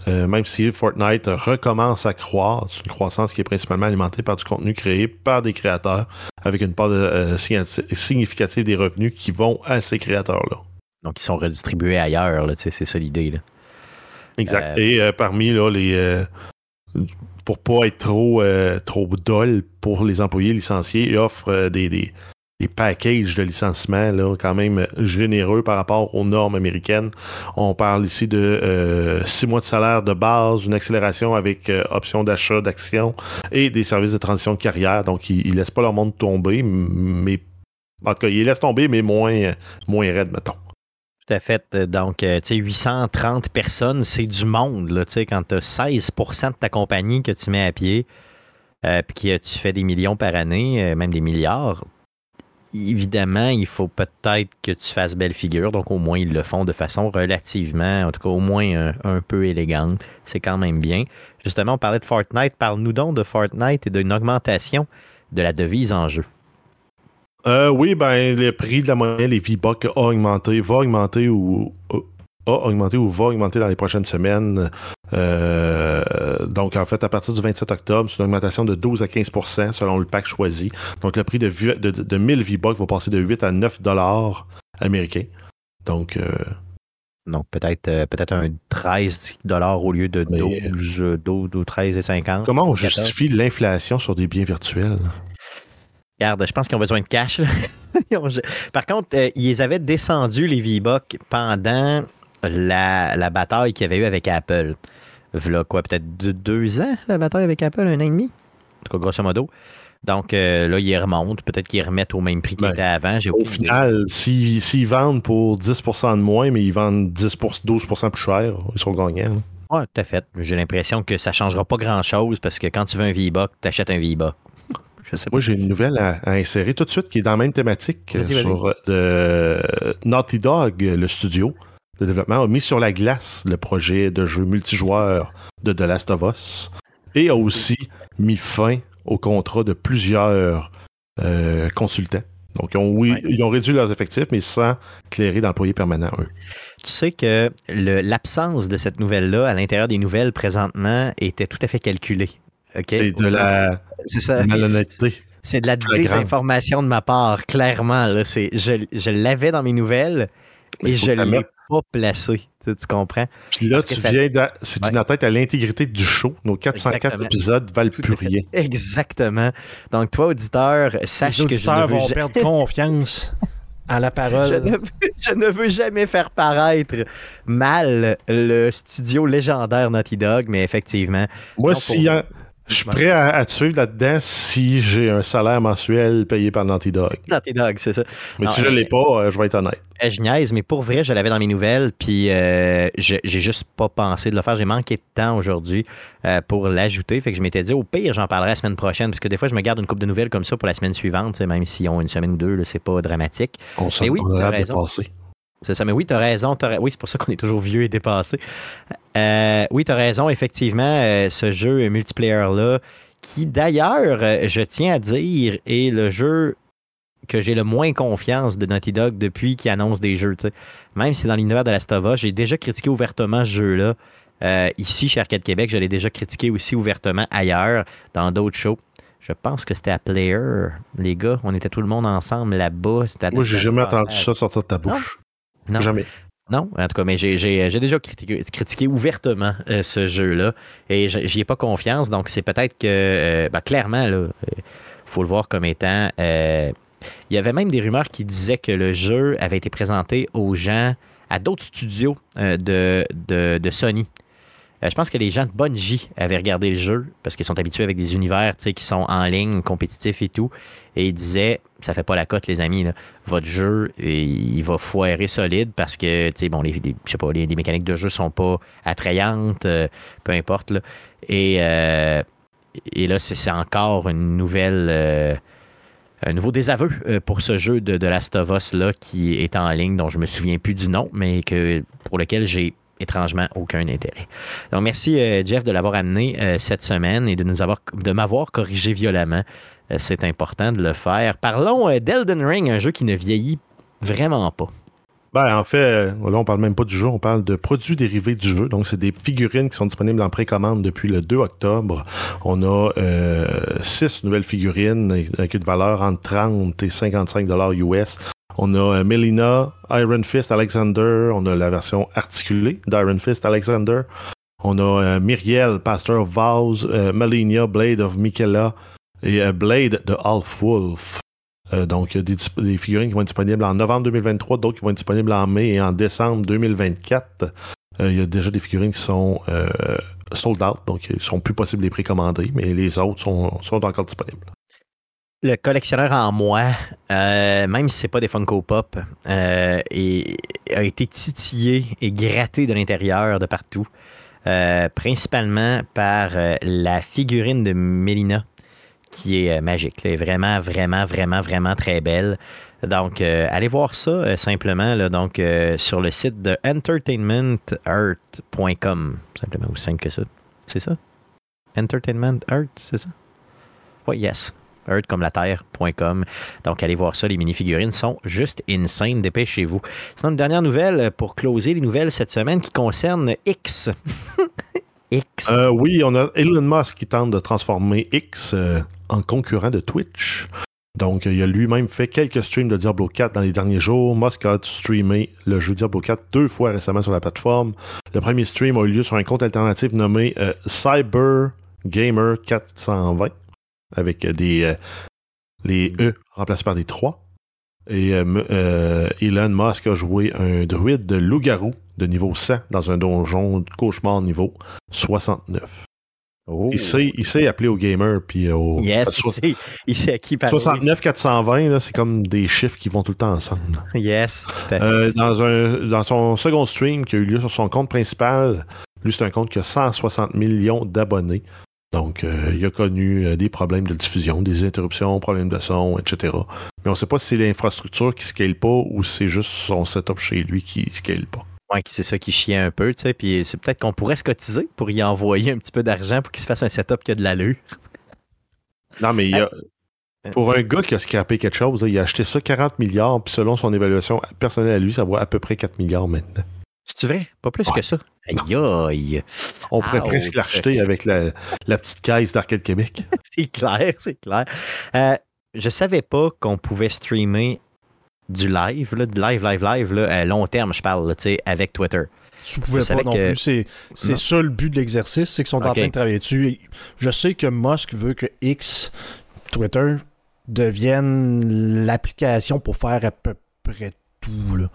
Euh, même si Fortnite recommence à croître, c'est une croissance qui est principalement alimentée par du contenu créé par des créateurs, avec une part euh, significative des revenus qui vont à ces créateurs-là. Donc, ils sont redistribués ailleurs, c'est ça l'idée. Exact. Et parmi là, les pour pas être trop, trop dol pour les employés licenciés, ils offrent des, des packages de licenciement là, quand même généreux par rapport aux normes américaines. On parle ici de euh, six mois de salaire de base, une accélération avec euh, option d'achat d'actions et des services de transition de carrière. Donc, ils, ne laissent pas leur monde tomber, mais en tout cas, ils laissent tomber, mais moins, moins raide, mettons. Tout à fait. Donc, tu sais, 830 personnes, c'est du monde. Là, quand tu as 16% de ta compagnie que tu mets à pied, euh, puis que tu fais des millions par année, même des milliards, évidemment, il faut peut-être que tu fasses belle figure. Donc, au moins, ils le font de façon relativement, en tout cas, au moins un, peu élégante. C'est quand même bien. Justement, on parlait de Fortnite. Parle-nous donc de Fortnite et d'une augmentation de la devise en jeu. Euh, oui, ben, le prix de la monnaie, les V-Bucks, a augmenté, va augmenter ou a augmenté ou va augmenter dans les prochaines semaines. Euh, donc, en fait, à partir du 27 octobre, c'est une augmentation de 12 à 15% selon le pack choisi. Donc, le prix de, vi- de, de 1000 V-Bucks va passer de 8 à 9 dollars américains. Donc, euh, Donc, peut-être euh, peut-être un 13 au lieu de Mais- 12, euh, 12 ou 13 et 50. comment on 14. justifie l'inflation sur des biens virtuels? Regarde, je pense qu'ils ont besoin de cash. [LAUGHS] Par contre, euh, ils avaient descendu les V-Bucks pendant la, la bataille qu'il y avait eu avec Apple. V'là quoi, peut-être deux, deux ans, la bataille avec Apple, un an et demi? En tout cas, grosso modo. Donc euh, là, ils remontent. Peut-être qu'ils remettent au même prix qu'ils Ben, étaient avant. Au final, s'ils s'ils vendent pour 10 de moins, mais ils vendent 10 12 plus cher, ils sont gagnants. Ouais, tout à fait. J'ai l'impression que ça changera pas grand-chose parce que quand tu veux un V-Buck, tu achètes un V-Buck. [LAUGHS] Moi, j'ai une nouvelle à, à insérer tout de suite qui est dans la même thématique euh, sur euh, de Naughty Dog, le studio de développement, a mis sur la glace le projet de jeu multijoueur de The Last of Us et a aussi mis fin au contrat de plusieurs euh, consultants. Donc, ils ont, oui, Ouais. ils ont réduit leurs effectifs, mais sans clairer d'employés permanents, eux. Tu sais que l'absence de cette nouvelle-là à l'intérieur des nouvelles présentement était tout à fait calculée. C'est de la ça. malhonnêteté. C'est de la désinformation de ma part, clairement. Là. Je je l'avais dans mes nouvelles et je ne l'ai pas placé. Tu, tu comprends? Puis là, tu ça- viens d'a- c'est Ouais. une atteinte à l'intégrité du show. Nos 404 Exactement. épisodes valent plus [LAUGHS] rien. Exactement. Donc, toi, auditeur, sache Les que je ne, vont perdre confiance à la [LAUGHS] je, parole. ne veux, je ne veux jamais faire paraître mal le studio légendaire Naughty Dog, mais effectivement, Moi, Non, si pour- y a- je suis prêt à, à te suivre là-dedans si j'ai un salaire mensuel payé par Naughty Dog. Naughty Dog, c'est ça. Mais Non, si je euh, l'ai pas, euh, je vais être honnête. Euh, Je niaise, mais pour vrai, je l'avais dans mes nouvelles, puis euh, je- j'ai juste pas pensé de le faire. J'ai manqué de temps aujourd'hui euh, pour l'ajouter. Fait que je m'étais dit, au pire, j'en parlerai la semaine prochaine, parce que des fois, je me garde une coupe de nouvelles comme ça pour la semaine suivante, même s'ils ont une semaine ou deux, c'est pas dramatique. On se mais oui, on a de passer. C'est ça, mais oui, tu as raison. Oui, c'est pour ça qu'on est toujours vieux et dépassé. Euh, oui, tu as raison, effectivement, euh, ce jeu multiplayer-là, qui d'ailleurs, euh, je tiens à dire, est le jeu que j'ai le moins confiance de Naughty Dog depuis qu'il annonce des jeux. tu sais. Même si dans l'univers de la Stova, j'ai déjà critiqué ouvertement ce jeu-là. Euh, ici, chez Arcade Québec, je l'ai déjà critiqué aussi ouvertement ailleurs, dans d'autres shows. Je pense que c'était à Player, les gars. On était tout le monde ensemble là-bas. Moi, j'ai jamais entendu ça sortir de ta bouche. Non. Jamais. Non, en tout cas, mais j'ai, déjà critiqué, critiqué ouvertement euh, ce jeu-là et je- j'y ai pas confiance. Donc, c'est peut-être que, euh, ben, clairement, il faut le voir comme étant. euh, il y avait même des rumeurs qui disaient que le jeu avait été présenté aux gens, à d'autres studios euh, de, de, de Sony. Euh, je pense que les gens de Bungie avaient regardé le jeu parce qu'ils sont habitués avec des univers qui sont en ligne, compétitifs et tout. Et ils disaient ça fait pas la cote, les amis. Votre jeu, il va foirer solide parce que bon, les, mécaniques de jeu sont pas attrayantes, euh, peu importe. là. Et, euh, là, c'est encore une nouvelle. un nouveau désaveu pour ce jeu de, de Last of Us là, qui est en ligne, dont je me souviens plus du nom, mais que, pour lequel j'ai étrangement aucun intérêt. Donc merci euh, Jeff de l'avoir amené euh, cette semaine et de nous avoir de m'avoir corrigé violemment. Euh, C'est important de le faire. Parlons d'Elden Ring, un jeu qui ne vieillit vraiment pas. Ben, en fait, là, on parle même pas du jeu, on parle de produits dérivés du jeu. Donc, c'est des figurines qui sont disponibles en précommande depuis le 2 octobre. On a six nouvelles figurines avec une valeur entre 30 et 55 dollars US. On a euh, Melina, Iron Fist Alexander, on a la version articulée d'Iron Fist Alexander. On a euh, Myriel, Pastor of Vows, euh, Melinia, Blade of Michaela et Blade de Half Wolf. Donc, des, des figurines qui vont être disponibles en novembre 2023, d'autres qui vont être disponibles en mai et en décembre 2024. Euh, il y a déjà des figurines qui sont sold out, donc ils sont plus possibles de les précommander, mais les autres sont encore disponibles. Le collectionneur en moi, euh, même si c'est pas des Funko Pop, euh, a été titillé et gratté de l'intérieur de partout, euh, principalement par la figurine de Melina, qui est magique. là, est vraiment, vraiment, vraiment, vraiment très belle. Donc, allez voir ça simplement là, donc, sur le site de entertainmentart.com. Simplement aussi simple que ça. C'est ça? Entertainment Art, c'est ça? Oui, yes. Comme la terre.com. Donc, allez voir ça. Les mini-figurines sont juste insane. Dépêchez-vous. Sinon, une dernière nouvelle pour closer les nouvelles cette semaine qui concerne X. [LAUGHS] X. Euh, oui, on a Elon Musk qui tente de transformer X euh, en concurrent de Twitch. Donc, il a lui-même fait quelques streams de Diablo 4 dans les derniers jours. Musk a streamé le jeu Diablo 4 deux fois récemment sur la plateforme. Le premier stream a eu lieu sur un compte alternatif nommé euh, Cyber Gamer 420 avec des euh, les E remplacés par des 3. Et euh, euh, Elon Musk a joué un druide de loup-garou de niveau 100 dans un donjon de cauchemar niveau 69. Oh. Il, sait, il sait appeler aux gamers puis aux Yes, so- il sait, il sait à qui parler. 69 420 là, c'est comme des chiffres qui vont tout le temps ensemble. Yes, tout à fait. Euh, dans, un, dans son second stream qui a eu lieu sur son compte principal, lui, c'est un compte qui a 160 millions d'abonnés. Donc, euh, il a connu euh, des problèmes de diffusion, des interruptions, problèmes de son, etc. Mais on ne sait pas si c'est l'infrastructure qui ne scale pas ou si c'est juste son setup chez lui qui ne scale pas. Ouais, c'est ça qui chiait un peu, tu sais. Puis c'est peut-être qu'on pourrait se cotiser pour y envoyer un petit peu d'argent pour qu'il se fasse un setup qui a de l'allure. [LAUGHS] Non, mais il y a- pour un gars qui a scrappé quelque chose, là, il a acheté ça 40 milliards, puis selon son évaluation personnelle à lui, ça vaut à peu près 4 milliards maintenant. C'est vrai? Pas plus Ouais. que ça. Aïe aïe. On pourrait Ah, presque oh, l'acheter avec la, la petite caisse d'Arcade Québec. [LAUGHS] C'est clair, c'est clair. Euh, je savais pas qu'on pouvait streamer du live, là, du live, live, live, là, à long terme, je parle, tu sais, avec Twitter. Tu pouvais Je pas non que- plus. C'est, c'est ça le but de l'exercice, c'est qu'ils sont en train de travailler dessus. Je sais que Musk veut que X, Twitter, devienne l'application pour faire à peu près tout. Là.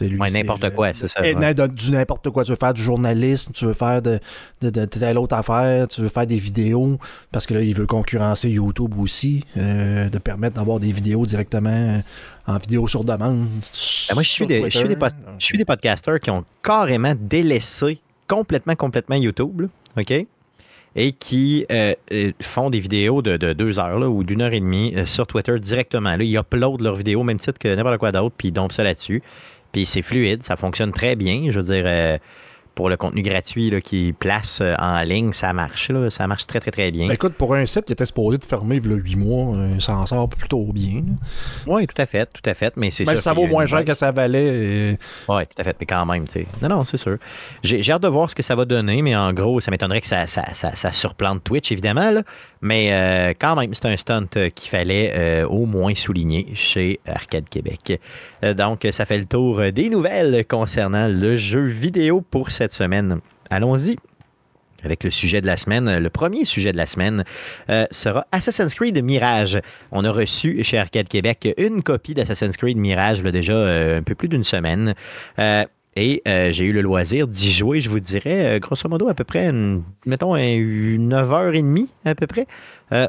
Lui, Ouais, n'importe quoi, c'est ça. Ouais. de- du n'importe quoi. Tu veux faire du journalisme, tu veux faire de, de, de telle autre affaire, tu veux faire des vidéos, parce que là, il veut concurrencer YouTube aussi, euh, de permettre d'avoir des vidéos directement euh, en vidéo sur demande. Ben, moi, je suis des, je suis des, je suis des podcasters qui ont carrément délaissé complètement, complètement YouTube, là, OK? Et qui euh, font des vidéos de, de deux heures là, ou d'une heure et demie euh, sur Twitter directement. Là, ils uploadent leurs vidéos au même titre que n'importe quoi d'autre, puis ils dompent ça là-dessus. Puis c'est fluide, ça fonctionne très bien. Je veux dire, euh, pour le contenu gratuit qu'ils placent euh, en ligne, ça marche. Là, ça marche très, très, très bien. Ben, écoute, pour un site qui était supposé de fermer il y a 8 mois, euh, ça en sort plutôt bien. Oui, tout à fait, tout à fait. Mais c'est Même sûr si ça vaut moins cher que ça valait. euh, Oui, tout à fait, mais quand même, tu sais. Non, non, c'est sûr. J'ai hâte de voir ce que ça va donner, mais en gros, ça m'étonnerait que ça, ça, ça, ça surplante Twitch, évidemment, là. Mais euh, quand même, c'est un stunt euh, qu'il fallait euh, au moins souligner chez Arcade Québec. Euh, donc, ça fait le tour euh, des nouvelles concernant le jeu vidéo pour cette semaine. Allons-y. Avec le sujet de la semaine, le premier sujet de la semaine euh, sera Assassin's Creed Mirage. On a reçu chez Arcade Québec une copie d'Assassin's Creed Mirage, là, déjà euh, un peu plus d'une semaine. Euh, et j'ai eu le loisir d'y jouer, je vous dirais, grosso modo, à peu près, une- mettons, un- une 9h30 à peu près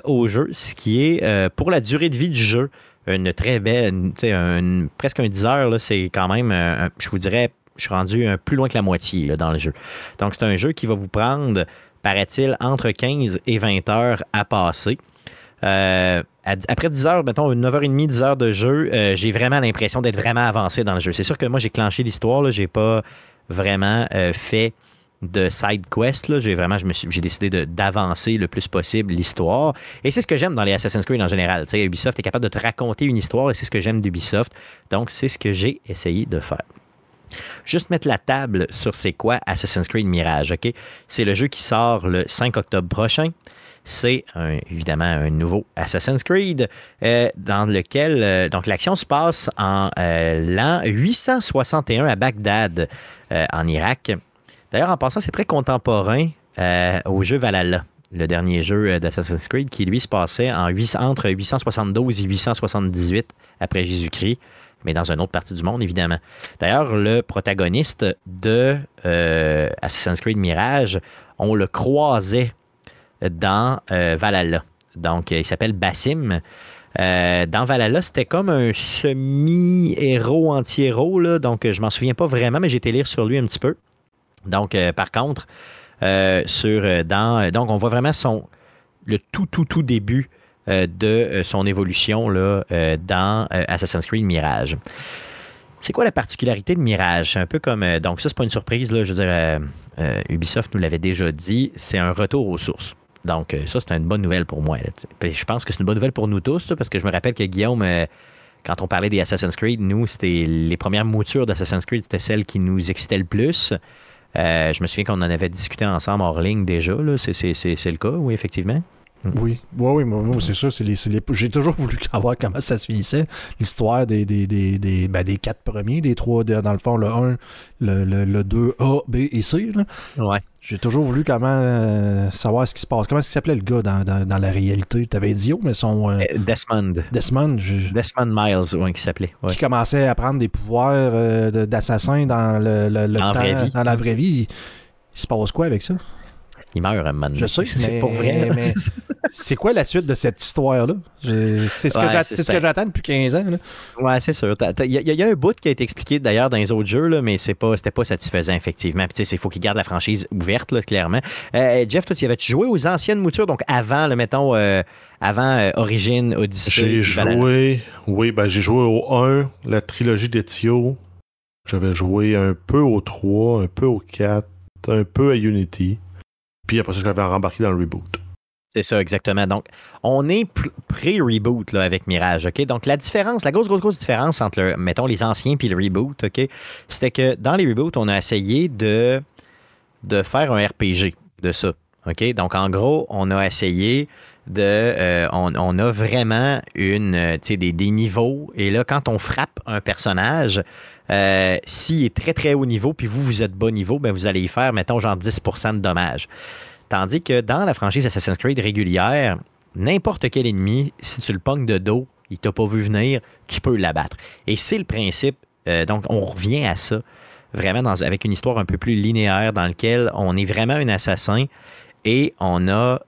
au jeu, ce qui est, pour la durée de vie du jeu, une très belle, presque un 10 heures, c'est quand même, je vous dirais, je suis rendu plus loin que la moitié dans le jeu. Donc, c'est un jeu qui va vous prendre, paraît-il, entre 15 et 20 heures à passer. Euh, après 10 heures, mettons, une 9h30, 10 heures de jeu, euh, j'ai vraiment l'impression d'être vraiment avancé dans le jeu. C'est sûr que moi, j'ai clenché l'histoire, j'ai pas vraiment euh, fait de side quest. J'ai vraiment, décidé d'avancer le plus possible l'histoire. Et c'est ce que j'aime dans les Assassin's Creed en général. Ubisoft est capable de te raconter une histoire et c'est ce que j'aime d'Ubisoft. Donc, c'est ce que j'ai essayé de faire. Juste mettre la table sur c'est quoi Assassin's Creed Mirage, OK? C'est le jeu qui sort le 5 octobre prochain. C'est évidemment un nouveau Assassin's Creed euh, dans lequel euh, l'action se passe en euh, l'an 861 à Bagdad, en Irak. D'ailleurs, en passant, c'est très contemporain au jeu Valhalla, le dernier jeu d'Assassin's Creed, qui lui se passait en entre 872 et 878 après Jésus-Christ, mais dans une autre partie du monde, évidemment. D'ailleurs, le protagoniste de euh, Assassin's Creed Mirage, on le croisait dans euh, Valhalla. Donc, il s'appelle Bassim. Euh, dans Valhalla, c'était comme un semi-héros, anti-héros. Donc, je m'en souviens pas vraiment, mais j'ai été lire sur lui un petit peu. Donc, par contre, sur, dans, donc, on voit vraiment son, le tout, tout, tout début de euh, son évolution euh, dans euh, Assassin's Creed Mirage. C'est quoi la particularité de Mirage? C'est un peu comme. euh, donc, ça, c'est pas une surprise. Je veux dire, euh, euh, Ubisoft nous l'avait déjà dit, c'est un retour aux sources. Donc, euh, ça, c'est une bonne nouvelle pour moi. je pense que c'est une bonne nouvelle pour nous tous, parce que je me rappelle que Guillaume, euh, quand on parlait des Assassin's Creed, nous, c'était les premières moutures d'Assassin's Creed, c'était celles qui nous excitaient le plus. Euh, je me souviens qu'on en avait discuté ensemble hors ligne déjà. c'est le cas, oui, effectivement. Oui, oui, oui, moi, moi, c'est sûr. c'est les- les- J'ai toujours voulu [LAUGHS] savoir comment ça se finissait. L'histoire des, des, des, des, ben, des quatre premiers, des trois, dans le fond, le 1, le, le, le 2, A, B et C. là. Ouais. J'ai toujours voulu comment euh, savoir ce qui se passe. Comment est-ce qu'il s'appelait le gars dans, dans, dans la réalité? T'avais Dio, mais son euh, Euh, Desmond. Desmond, je- Desmond Miles, ouais, qui s'appelait. ouais. qui commençait à prendre des pouvoirs euh, d'assassin dans le, le, le Dans la temps, vraie vie. dans la vraie vie. Il se passe quoi avec ça? Il meurt un moment donné. Je sais, mais- [LAUGHS] C'est pour vrai. mais- [LAUGHS] C'est quoi la suite de cette histoire-là? Je- C'est ce que Ouais, j'a- c'est c'est ce ça. que j'attends depuis 15 ans. là. Ouais, c'est sûr. Il y, a- y a un bout qui a été expliqué d'ailleurs dans les autres jeux, là, mais c'est pas, c'était pas satisfaisant, effectivement. Puis, tu sais, il faut qu'il garde la franchise ouverte, là, clairement. Euh, Jeff, toi, tu avais joué aux anciennes moutures, donc avant, le mettons, euh, avant euh, Origin, Odyssey. J'ai joué, oui, ben j'ai joué au 1, la trilogie d'Ezio. J'avais joué un peu au 3, un peu au 4, un peu à Unity. Puis après ça, j'avais rembarqué dans le reboot. C'est ça, exactement. Donc, on est pr- pré-reboot avec Mirage, OK? Donc, la différence, la grosse, grosse, grosse différence entre, mettons, les anciens puis le reboot, OK? C'était que dans les reboots, on a essayé de, de faire un RPG de ça, OK? Donc, en gros, on a essayé euh, on, a vraiment une, euh, des, des niveaux. Et là, quand on frappe un personnage, euh, s'il est très, très haut niveau, puis vous, vous êtes bas niveau, ben, vous allez y faire, mettons, genre 10% de dommages. Tandis que dans la franchise Assassin's Creed régulière, n'importe quel ennemi, si tu le pognes de dos, il t'a pas vu venir, tu peux l'abattre. Et c'est le principe. donc, on revient à ça, vraiment avec une histoire un peu plus linéaire dans laquelle on est vraiment un assassin et on a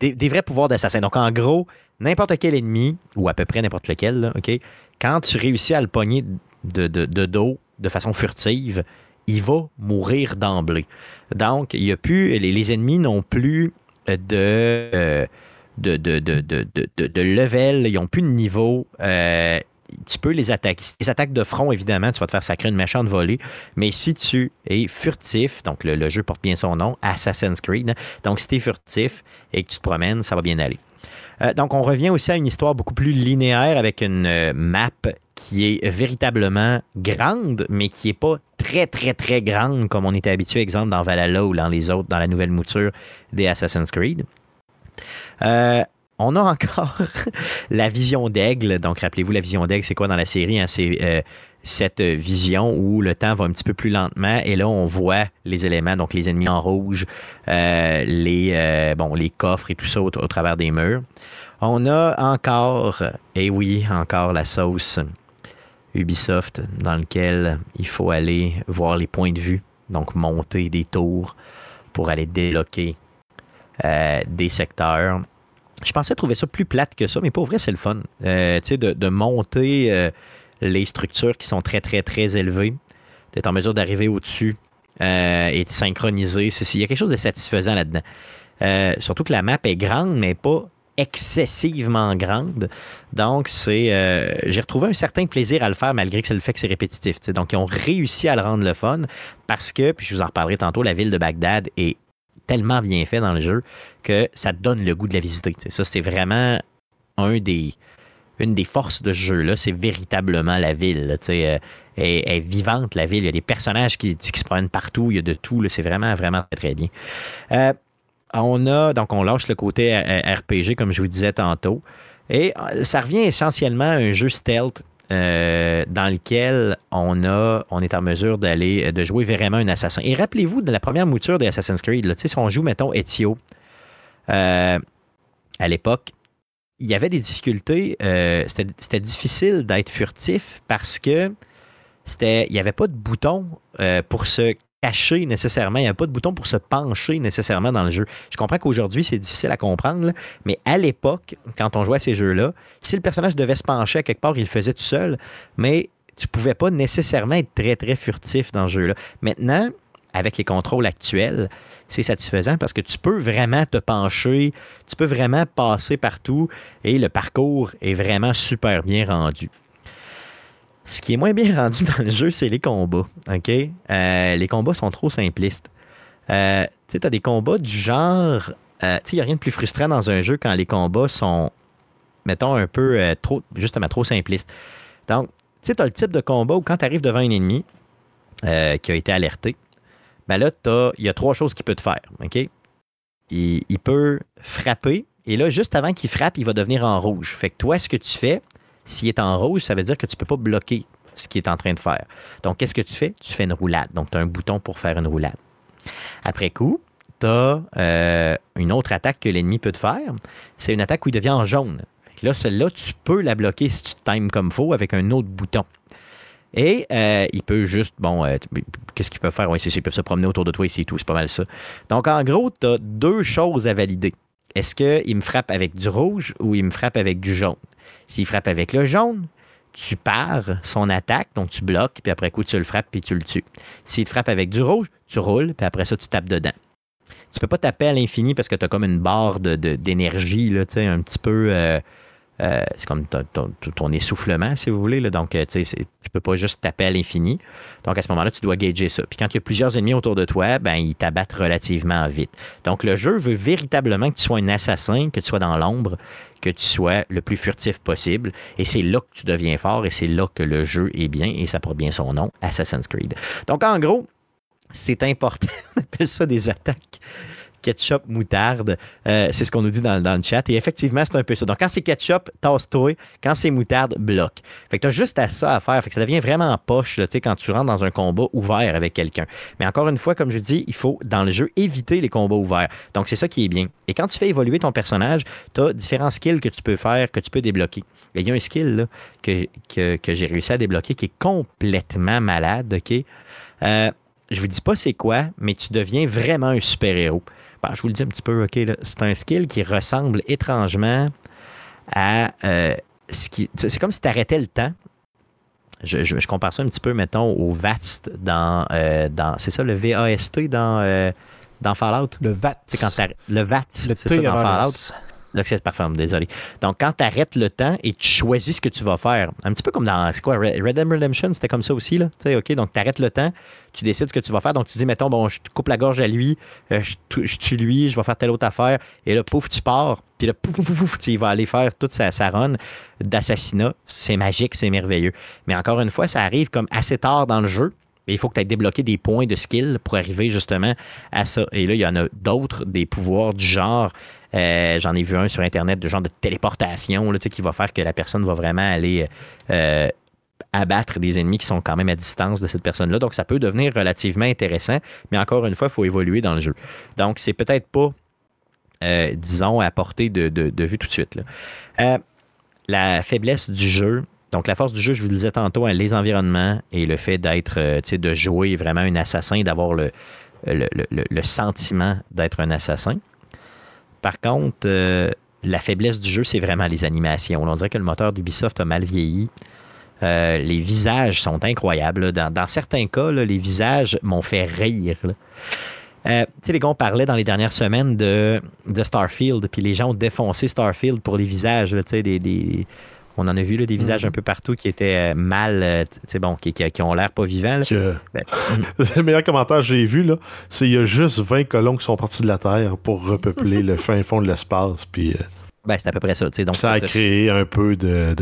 des, vrais pouvoirs d'assassin. Donc, en gros, n'importe quel ennemi, ou à peu près n'importe lequel, OK, quand tu réussis à le pogner de, de- dos de façon furtive, il va mourir d'emblée. Donc, il a plus, les, les ennemis n'ont plus de, euh, de- de- de level, ils n'ont plus de niveau. Euh, tu peux les attaquer. Si tu les attaques de front, évidemment, tu vas te faire sacrer une méchante volée. Mais si tu es furtif, donc le, jeu porte bien son nom, Assassin's Creed, donc si tu es furtif et que tu te promènes, ça va bien aller. Euh, donc, on revient aussi à une histoire beaucoup plus linéaire avec une euh, map qui est véritablement grande, mais qui n'est pas très, très, très grande comme on était habitué, exemple, dans Valhalla ou dans les autres, dans la nouvelle mouture des Assassin's Creed. Euh, on a encore [LAUGHS] la vision d'aigle. Donc, rappelez-vous, la vision d'aigle, c'est quoi dans la série? hein? C'est euh, cette vision où le temps va un petit peu plus lentement et là, on voit les éléments, donc les ennemis en rouge, euh, les, euh, les coffres et tout ça au, travers des murs. On a encore, et oui, encore la sauce Ubisoft dans lequel il faut aller voir les points de vue, donc monter des tours pour aller débloquer des secteurs. Je pensais trouver ça plus plate que ça, mais pour vrai, c'est le fun. Euh, tu sais, de, monter euh, les structures qui sont très, très, très élevées, d'être en mesure d'arriver au-dessus euh, et de synchroniser. Il y a quelque chose de satisfaisant là-dedans. Surtout que la map est grande, mais pas excessivement grande. Donc, c'est, j'ai retrouvé un certain plaisir à le faire malgré que c'est le fait que c'est répétitif. Donc, ils ont réussi à le rendre le fun parce que, puis je vous en reparlerai tantôt, la ville de Bagdad est tellement bien fait dans le jeu que ça donne le goût de la visiter. Ça, c'est vraiment une des forces de ce jeu-là. C'est véritablement la ville. Euh, Elle, elle est vivante, la ville. Il y a des personnages qui, se promènent partout. Il y a de tout. C'est vraiment, vraiment très, bien. Euh, on a, donc on lâche le côté euh, RPG, comme je vous disais tantôt. Et euh, ça revient essentiellement à un jeu stealth euh, dans lequel on, a, on est en mesure d'aller de jouer vraiment un assassin. Et rappelez-vous de la première mouture des Assassin's Creed, là, si on joue, mettons, Ezio, euh, à l'époque, il y avait des difficultés. euh, c'était difficile d'être furtif parce que c'était il n'y avait pas de bouton euh, pour se cacher nécessairement. Il n'y avait pas de bouton pour se pencher nécessairement dans le jeu. Je comprends qu'aujourd'hui, c'est difficile à comprendre, mais à l'époque, quand on jouait à ces jeux-là, si le personnage devait se pencher à quelque part, il le faisait tout seul, mais tu pouvais pas nécessairement être très, très furtif dans ce jeu-là. Maintenant, avec les contrôles actuels, c'est satisfaisant parce que tu peux vraiment te pencher, tu peux vraiment passer partout et le parcours est vraiment super bien rendu. Ce qui est moins bien [LAUGHS] rendu dans le jeu, c'est les combats. OK? Euh, les combats sont trop simplistes. Euh, tu sais, tu as des combats du genre. euh, tu sais, il n'y a rien de plus frustrant dans un jeu quand les combats sont, mettons, un peu trop, justement, trop simplistes. Donc, tu sais, tu as le type de combat où quand tu arrives devant un ennemi, qui a été alerté, ben là, il y a trois choses qu'il peut te faire. Il, il peut frapper, et là, juste avant qu'il frappe, il va devenir en rouge. Fait que toi, ce que tu fais, s'il est en rouge, ça veut dire que tu ne peux pas bloquer ce qu'il est en train de faire. Donc, qu'est-ce que tu fais? Tu fais une roulade. Donc, tu as un bouton pour faire une roulade. Après coup, tu as euh, une autre attaque que l'ennemi peut te faire. C'est une attaque où il devient en jaune. Là, celle-là, tu peux la bloquer si tu times comme faut avec un autre bouton. Et euh, il peut juste, bon, euh, qu'est-ce qu'il peut faire? Oui, c'est, il peut se promener autour de toi et c'est tout, c'est pas mal ça. Donc, en gros, tu as deux choses à valider. Est-ce qu'il me frappe avec du rouge ou il me frappe avec du jaune? S'il frappe avec le jaune, tu pars son attaque, donc tu bloques, puis après coup, tu le frappes, puis tu le tues. S'il te frappe avec du rouge, tu roules, puis après ça, tu tapes dedans. Tu peux pas taper à l'infini parce que tu as comme une barre d'énergie, de, de, un petit peu. Euh, euh, c'est comme ton, essoufflement, si vous voulez. Donc, euh, tu ne peux pas juste taper à l'infini. Donc, à ce moment-là, tu dois gager ça. Puis quand il y a plusieurs ennemis autour de toi, ben, ils t'abattent relativement vite. Donc, le jeu veut véritablement que tu sois un assassin, que tu sois dans l'ombre, que tu sois le plus furtif possible. Et c'est là que tu deviens fort et c'est là que le jeu est bien et ça porte bien son nom, Assassin's Creed. Donc, en gros, c'est important. [LAUGHS] On appelle ça des attaques ketchup, moutarde. Euh, c'est ce qu'on nous dit dans, le chat. Et effectivement, c'est un peu ça. Donc, quand c'est ketchup, tasse-toi. Quand c'est moutarde, bloque. Fait que tu as juste à ça à faire. Fait que ça devient vraiment poche là, quand tu rentres dans un combat ouvert avec quelqu'un. Mais encore une fois, comme je dis, il faut, dans le jeu, éviter les combats ouverts. Donc, c'est ça qui est bien. Et quand tu fais évoluer ton personnage, tu as différents skills que tu peux faire, que tu peux débloquer. il y a un skill que, que, j'ai réussi à débloquer qui est complètement malade, OK? Euh, je vous dis pas c'est quoi, mais tu deviens vraiment un super-héros. Je vous le dis un petit peu, OK, c'est un skill qui ressemble étrangement à euh, ce qui. C'est comme si tu arrêtais le temps. Je, compare ça un petit peu, mettons, au VAST dans. Euh, dans c'est ça, le VAST dans, euh, dans Fallout? Le VAT. C'est quand le VAT, c'est ça dans Fallout? C'est parfait, désolé. Donc, quand tu arrêtes le temps et tu choisis ce que tu vas faire, un petit peu comme dans, quoi, Red Dead Redemption, c'était comme ça aussi, là. Tu sais, OK, donc tu arrêtes le temps, tu décides ce que tu vas faire. Donc, tu dis, mettons, bon, je coupe la gorge à lui, euh, je, tue lui, je vais faire telle autre affaire. Et là, pouf, tu pars. Puis là, pouf, pouf, pouf, tu vas aller faire toute sa, sa run d'assassinat. C'est magique, c'est merveilleux. Mais encore une fois, ça arrive comme assez tard dans le jeu. Il faut que tu aies débloqué des points de skill pour arriver justement à ça. Et là, il y en a d'autres, des pouvoirs du genre. Euh, j'en ai vu un sur Internet de genre de téléportation là, qui va faire que la personne va vraiment aller euh, abattre des ennemis qui sont quand même à distance de cette personne-là. Donc, ça peut devenir relativement intéressant, mais encore une fois, il faut évoluer dans le jeu. Donc, c'est peut-être pas, euh, disons, à portée de, vue tout de suite. la faiblesse du jeu, donc, la force du jeu, je vous le disais tantôt, hein, les environnements et le fait d'être, euh, sais, de jouer vraiment un assassin, d'avoir le, sentiment d'être un assassin. Par contre, euh, la faiblesse du jeu, c'est vraiment les animations. on dirait que le moteur d'Ubisoft a mal vieilli. Euh, les visages sont incroyables. Dans, certains cas, les visages m'ont fait rire. tu sais, les gars, on parlait dans les dernières semaines de, de Starfield, puis les gens ont défoncé Starfield pour les visages, tu sais, des, on en a vu des visages mhm. un peu partout qui étaient euh, mal, euh, bon, qui, qui, ont l'air pas vivants. Ben, [LAUGHS] le meilleur commentaire que j'ai vu, c'est qu'il y a juste 20 colons qui sont partis de la Terre pour repeupler [LAUGHS] le fin fond de l'espace. Puis. Euh, ben, c'est à peu près ça. Donc, ça a créé un peu de,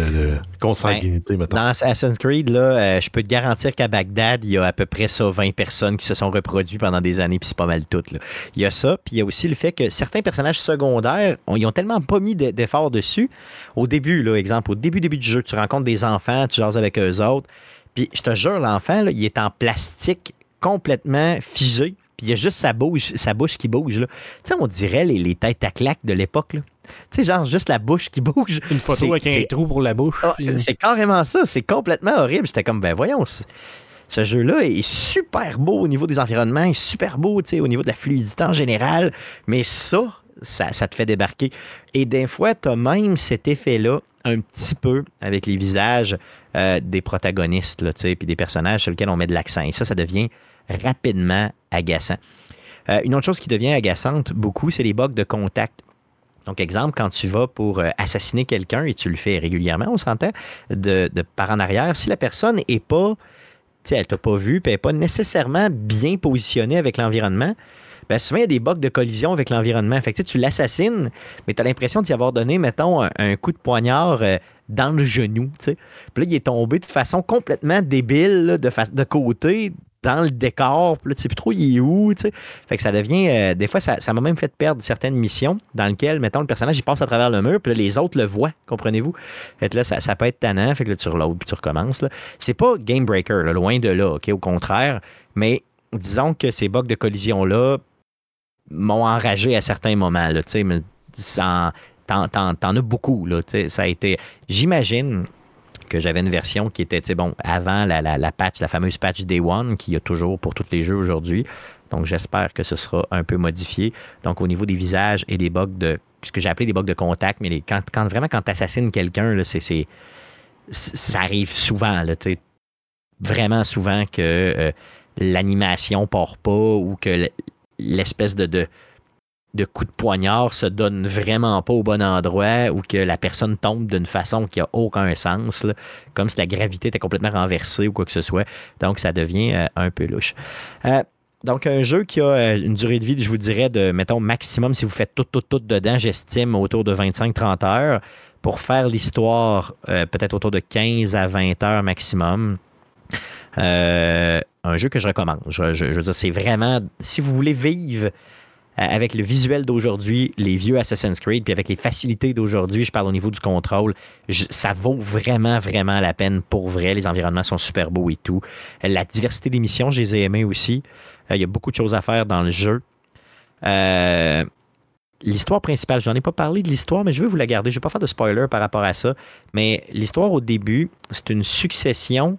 consanguinité, ben, Dans Assassin's Creed, là, euh, je peux te garantir qu'à Bagdad, il y a à peu près ça, 20 personnes qui se sont reproduites pendant des années, puis c'est pas mal toutes. Il y a ça, puis il y a aussi le fait que certains personnages secondaires, ils ont tellement pas mis d'efforts dessus. Au début, là, exemple, au début, début du jeu, tu rencontres des enfants, tu jases avec eux autres, puis je te jure, l'enfant, il est en plastique complètement figé, puis il y a juste sa bouche, sa bouche qui bouge. Tu sais, on dirait les, les têtes à claque de l'époque. Tu sais, genre juste la bouche qui bouge. Une photo avec un trou pour la bouche. Ah, c'est carrément ça. C'est complètement horrible. J'étais comme, ben voyons, ce jeu-là est super beau au niveau des environnements, est super beau au niveau de la fluidité en général, mais ça, ça, te fait débarquer. Et des fois, tu as même cet effet-là un petit peu avec les visages euh, des protagonistes, puis des personnages sur lesquels on met de l'accent. Et ça, ça devient rapidement agaçant. Euh, une autre chose qui devient agaçante beaucoup, c'est les bugs de contact. Donc, exemple, quand tu vas pour euh, assassiner quelqu'un, et tu le fais régulièrement, on s'entend, de, par en arrière, si la personne n'est pas, tu sais, elle t'a pas vu, puis elle n'est pas nécessairement bien positionnée avec l'environnement, ben souvent, il y a des bugs de collision avec l'environnement. Fait que tu l'assassines, mais tu as l'impression d'y avoir donné, mettons, un, coup de poignard euh, dans le genou. Puis là, il est tombé de façon complètement débile, de, de côté, dans le décor, puis là, tu sais plus trop il est où, tu sais. Fait que ça devient, euh, des fois, ça m'a même fait perdre certaines missions dans lesquelles, mettons, le personnage, il passe à travers le mur, puis là, les autres le voient, comprenez-vous? Fait que là, ça, peut être tannant, fait que là, tu reloads, puis tu recommences. C'est pas game breaker, loin de là, OK, au contraire, mais disons que ces bugs de collision-là m'ont enragé à certains moments, tu sais, mais t'en as beaucoup, là, tu sais, ça a été, j'imagine que j'avais une version qui était, bon, avant la, patch, la fameuse patch Day One, qu'il y a toujours pour tous les jeux aujourd'hui. Donc, j'espère que ce sera un peu modifié. Donc, au niveau des visages et des bugs de, ce que j'ai appelé des bugs de contact, mais quand, vraiment, quand tu assassines quelqu'un, c'est, ça arrive souvent, là, vraiment souvent que euh, l'animation part pas ou que l'espèce de, de, de coup de poignard se donne vraiment pas au bon endroit ou que la personne tombe d'une façon qui a aucun sens, comme si la gravité était complètement renversée ou quoi que ce soit. Donc, ça devient euh, un peu louche. Euh, donc, un jeu qui a euh, une durée de vie, je vous dirais, de, mettons, maximum, si vous faites tout, tout, tout dedans, j'estime autour de 25-30 heures. Pour faire l'histoire, peut-être autour de 15 à 20 heures maximum. Un jeu que je recommande. Je, je- je veux dire, c'est vraiment, si vous voulez vivre avec le visuel d'aujourd'hui, les vieux Assassin's Creed, puis avec les facilités d'aujourd'hui, je parle au niveau du contrôle, ça vaut vraiment, vraiment la peine pour vrai. Les environnements sont super beaux et tout. Euh, La diversité des missions, je les ai aimées aussi. Euh, Il y a beaucoup de choses à faire dans le jeu. Euh, L'histoire principale, j'en ai pas parlé de l'histoire, mais je vais vous la garder. Je vais pas faire de spoiler par rapport à ça. Mais l'histoire au début, c'est une succession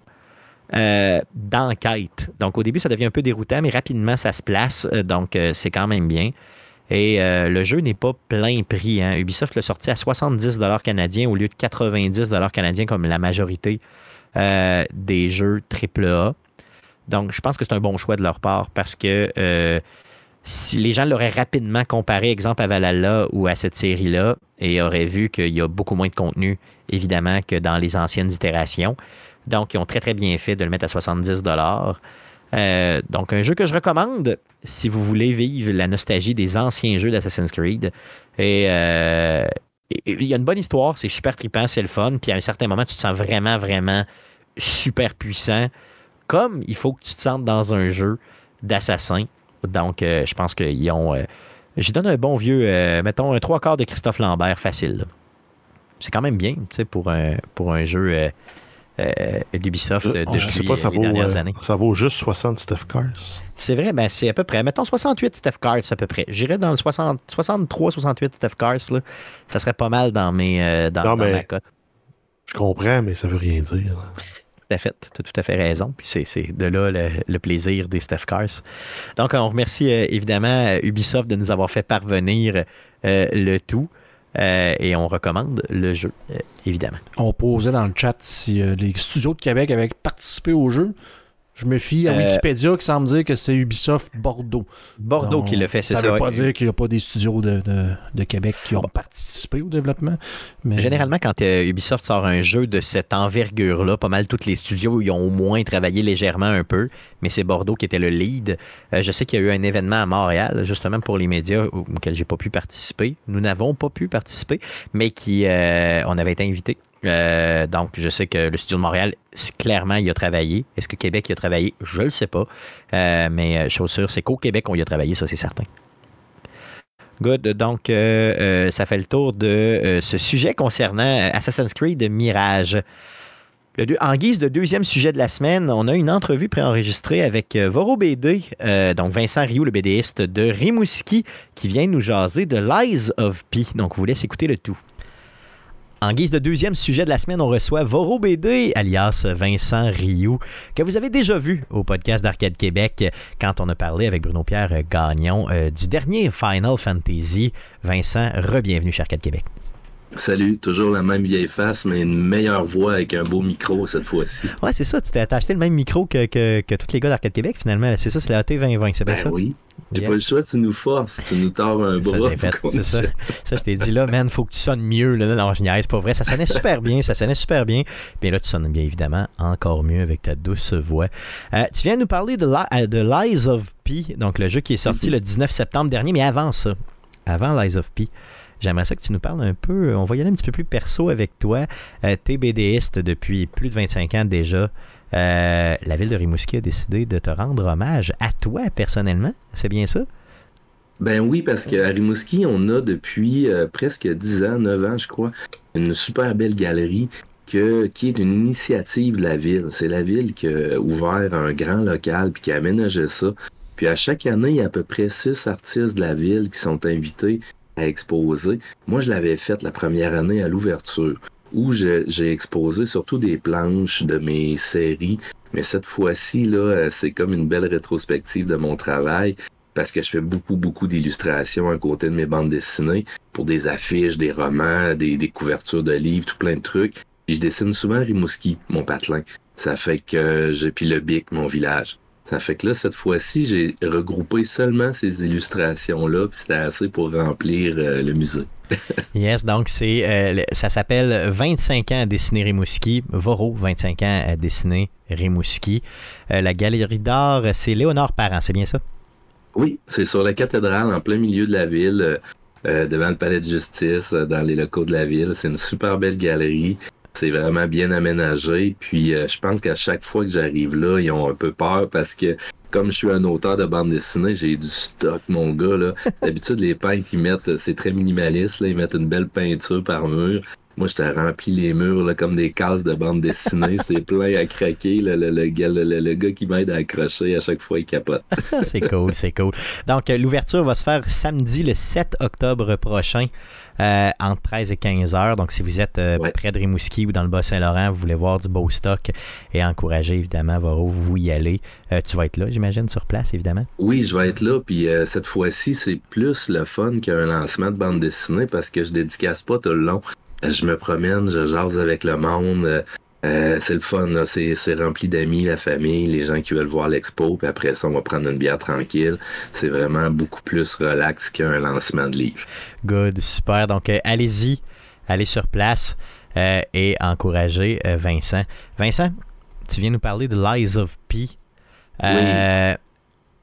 euh, d'enquêtes. Donc au début, ça devient un peu déroutant, mais rapidement, ça se place. Euh, Donc euh, c'est quand même bien. Et le jeu n'est pas plein prix. hein. Ubisoft l'a sorti à 70 canadiens au lieu de 90 canadiens comme la majorité des jeux AAA. Donc je pense que c'est un bon choix de leur part parce que si les gens l'auraient rapidement comparé, exemple, à Valhalla ou à cette série-là, et auraient vu qu'il y a beaucoup moins de contenu, évidemment, que dans les anciennes itérations. Donc, ils ont très, très bien fait de le mettre à 70 euh, Donc, un jeu que je recommande si vous voulez vivre la nostalgie des anciens jeux d'Assassin's Creed. Et euh, et- il y a une bonne histoire, c'est super trippant, c'est le fun. Puis à un certain moment, tu te sens vraiment, vraiment super puissant. Comme il faut que tu te sentes dans un jeu d'assassin. Donc, euh, je pense qu'ils ont. euh, je donne un bon vieux, mettons, un trois quarts de Christophe Lambert facile. C'est quand même bien, tu sais, pour un, pour un jeu d'Ubisoft euh, depuis je sais pas, ça euh, les vaut, dernières euh, années. ça vaut juste 60 Steph Cars. C'est vrai, ben c'est à peu près. Mettons 68 Steph Cars à peu près. J'irais dans le 60, 63, 68 Steph Cars. Là. Ça serait pas mal dans, mes, euh, dans, Non, dans mais- ma cote. Je comprends, mais ça veut rien dire. Tout à fait. Tu as tout à fait raison. Puis c'est, de là le, le plaisir des Steph Cars. Donc, on remercie euh, évidemment euh, Ubisoft de nous avoir fait parvenir euh, le tout. Euh, et on recommande le jeu, euh, évidemment. On posait dans le chat si euh, les studios de Québec avaient participé au jeu. Je me fie à Euh, Wikipédia qui semble dire que c'est Ubisoft Bordeaux. Bordeaux Donc, qui le fait, c'est ça. Ça veut pas dire qu'il n'y a pas des studios de, de- de Québec qui ont participé au développement. Mais Généralement, quand euh, Ubisoft sort un jeu de cette envergure-là, pas mal tous les studios ils ont au moins travaillé légèrement un peu, mais c'est Bordeaux qui était le lead. Euh, je sais qu'il y a eu un événement à Montréal, justement pour les médias, au- auquel j'ai pas pu participer. Nous n'avons pas pu participer, mais qui euh, on avait été invités. Euh, donc, je sais que le studio de Montréal, clairement, il a travaillé. Est-ce que Québec y a travaillé? Je ne le sais pas. Euh, mais euh, chose sûre, c'est qu'au Québec, on y a travaillé, ça, c'est certain. Good. Donc, euh, ça fait le tour de ce sujet concernant Assassin's Creed Mirage. Le en guise de deuxième sujet de la semaine, on a une entrevue préenregistrée avec Voro BD, donc Vincent Rioux, le BDiste de Rimouski, qui vient nous jaser de Lies of P. Donc, vous laisse écouter le tout. En guise de deuxième sujet de la semaine, on reçoit Voro BD, alias Vincent Rioux, que vous avez déjà vu au podcast d'Arcade Québec quand on a parlé avec Bruno-Pierre euh, Gagnon euh, du dernier Final Fantasy. Vincent, re-bienvenue chez Arcade Québec. Salut, toujours la même vieille face, mais une meilleure voix avec un beau micro cette fois-ci. Ouais, c'est ça, tu t'as acheté le même micro que, que, que tous les gars d'Arcade Québec finalement. C'est ça, c'est la AT2020, c'est bien Ben ça? oui. J'ai Yes. pas le choix, tu nous forces, tu nous tords un bras. c'est ça. Ça, je t'ai dit là, man, faut que tu sonnes mieux. Là, non, je niaise, c'est pas vrai. Ça sonnait super bien, ça sonnait super bien. Puis là, tu sonnes bien évidemment encore mieux avec ta douce voix. Euh, tu viens nous parler de, euh, de Lies of P, donc le jeu qui est sorti Mhm. le 19 septembre dernier, mais avant ça, avant Lies of P. J'aimerais ça que tu nous parles un peu, on va y aller un petit peu plus perso avec toi. Euh, T'es BDiste depuis plus de 25 ans déjà. Euh, la ville de Rimouski a décidé de te rendre hommage à toi personnellement. C'est bien ça? Ben oui, parce qu'à Rimouski, on a depuis euh, presque 10 ans, 9 ans, je crois, une super belle galerie qui est une initiative de la ville. C'est la ville qui a ouvert un grand local puis qui a aménagé ça. Puis à chaque année, il y a à peu près six artistes de la ville qui sont invités à exposer. Moi, je l'avais fait la première année à l'ouverture, où j'ai exposé surtout des planches de mes séries. Mais cette fois-ci, là, euh, c'est comme une belle rétrospective de mon travail parce que je fais beaucoup, beaucoup d'illustrations à côté de mes bandes dessinées pour des affiches, des romans, des, des couvertures de livres, tout plein de trucs. Puis je dessine souvent Rimouski, mon patelin. Ça fait que j'ai puis le bic, mon village. Ça fait que là, cette fois-ci, j'ai regroupé seulement ces illustrations-là, puis c'était assez pour remplir euh, le musée. [LAUGHS] Yes, donc c'est euh, ça s'appelle 25 ans à dessiner Rimouski. Voro, 25 ans à dessiner Rimouski. Euh, la galerie d'art, c'est Léonard Parent, c'est bien ça? Oui, c'est sur la cathédrale, en plein milieu de la ville, euh, devant le palais de justice, dans les locaux de la ville. C'est une super belle galerie. C'est vraiment bien aménagé. Puis je pense qu'à chaque fois que j'arrive là, ils ont un peu peur parce que comme je suis un auteur de bande dessinée, j'ai du stock, mon gars. là. [LAUGHS] D'habitude, les peintres, ils mettent, c'est très minimaliste, là, ils mettent une belle peinture par mur. Moi, je t'ai rempli les murs là, comme des cases de bande dessinée. [LAUGHS] c'est plein à craquer. là, le, le gars, le- le- le gars qui m'aide à accrocher, à chaque fois, il capote. [LAUGHS] c'est cool, c'est cool. Donc, euh, l'ouverture va se faire samedi le 7 octobre prochain euh, entre 13 et 15 heures. Donc, si vous êtes euh, Ouais. près de Rimouski ou dans le Bas-Saint-Laurent, vous voulez voir du beau stock et encourager évidemment Voro, vous y allez. Euh, tu vas être là, j'imagine, sur place, évidemment? Oui, je vais être là, puis cette fois-ci, c'est plus le fun qu'un lancement de bande dessinée parce que je dédicace pas tout le long. Je me promène, je jase avec le monde. euh, euh, c'est le fun, là. c'est c'est rempli d'amis, la famille, les gens qui veulent voir l'expo, puis après ça, on va prendre une bière tranquille. C'est vraiment beaucoup plus relax qu'un lancement de livre. Good, super. Donc, euh, allez-y, allez sur place euh, et encouragez Vincent. Vincent, tu viens nous parler de Lies of P. Euh,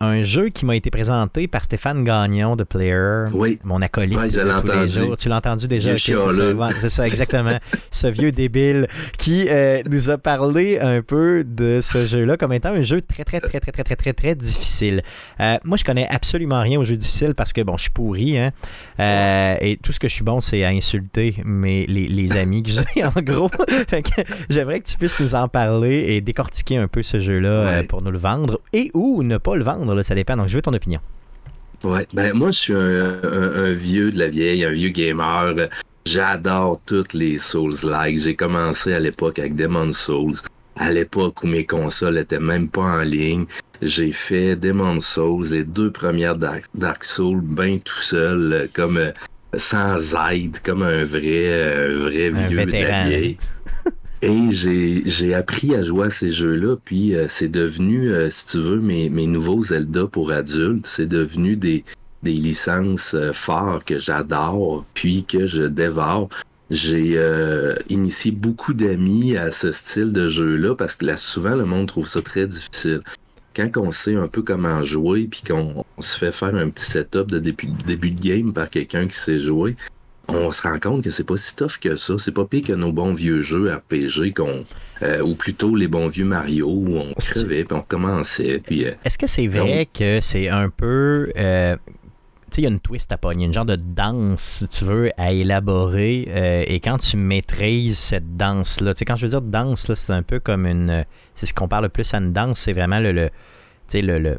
Un jeu qui m'a été présenté par Stéphane Gagnon de Player, Oui, mon acolyte Ouais, je de tous les jours. Tu l'as entendu déjà? C'est ça, Ouais, c'est ça, exactement. [LAUGHS] ce vieux débile qui euh, nous a parlé un peu de ce jeu-là comme étant un jeu très, très, très, très, très, très, très, très difficile. Euh, moi, je connais absolument rien aux jeux difficiles parce que, bon, je suis pourri, hein. Euh, et tout ce que je suis bon, c'est à insulter mes, les, les [LAUGHS] amis que j'ai, en gros. [LAUGHS] J'aimerais que tu puisses nous en parler et décortiquer un peu ce jeu-là Ouais. pour nous le vendre et ou ne pas le vendre, ça dépend. Donc, je veux ton opinion. Ouais, ben moi je suis un, un- un vieux de la vieille, un vieux gamer. J'adore toutes les Souls-like. J'ai commencé à l'époque avec Demon's Souls. À l'époque où mes consoles étaient même pas en ligne, j'ai fait Demon's Souls, les deux premières Dark, Souls, ben tout seul, comme sans aide, comme un vrai, vrai Un vieux de la vieille. Et j'ai, appris à jouer à ces jeux-là, puis euh, c'est devenu, euh, si tu veux, mes, mes nouveaux Zelda pour adultes, c'est devenu des, des licences euh, fortes que j'adore, puis que je dévore. J'ai euh, initié beaucoup d'amis à ce style de jeu-là, parce que là, souvent, le monde trouve ça très difficile. Quand on sait un peu comment jouer, puis qu'on on se fait faire un petit setup de début, début de game par quelqu'un qui sait jouer, on se rend compte que c'est pas si tough que ça. C'est pas pire que nos bons vieux jeux RPG qu'on euh, ou plutôt les bons vieux Mario où on crevait puis on recommençait puis euh, Est-ce que c'est vrai que c'est un peu. euh, tu sais, il y a une twist à pogner, une genre de danse, si tu veux, à élaborer. euh, et quand tu maîtrises cette danse-là, tu sais, quand je veux dire danse, là, c'est un peu comme une. C'est ce qu'on parle le plus à une danse, c'est vraiment le. le tu sais, le, le-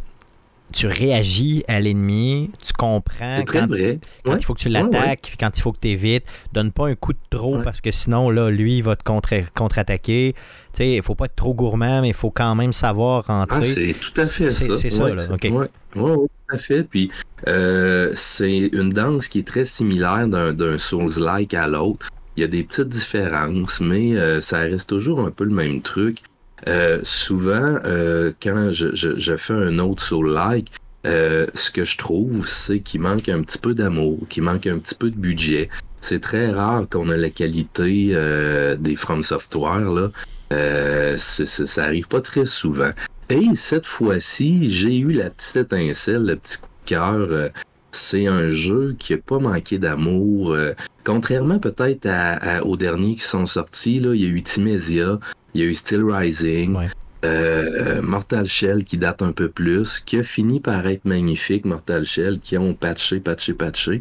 Tu réagis à l'ennemi, tu comprends quand, vrai. quand Ouais. il faut que tu l'attaques, puis quand il faut que tu évites. Donne pas un coup de trop Ouais. parce que sinon, là, lui, il va te contre- contre-attaquer. tu sais, il faut pas être trop gourmand, mais il faut quand même savoir rentrer. Ah, c'est tout à fait ça. c'est ça, Ouais, là, tout à fait. Puis euh, c'est une danse qui est très similaire d'un d'un Souls-like à l'autre. Il y a des petites différences, mais euh, ça reste toujours un peu le même truc. Euh, souvent, euh, quand je, je, je fais un autre Soul-like, euh, ce que je trouve, c'est qu'il manque un petit peu d'amour, qu'il manque un petit peu de budget. C'est très rare qu'on a la qualité euh, des From Software, là. Euh, ça arrive pas très souvent. Et cette fois-ci, j'ai eu la petite étincelle, le petit coup de cœur. C'est un jeu qui a pas manqué d'amour. euh, contrairement peut-être à- à- aux derniers qui sont sortis, là, il y a eu Timesia, il y a eu Still Rising. Ouais. euh, Mortal Shell qui date un peu plus, qui a fini par être magnifique, Mortal Shell, qui ont patché, patché, patché,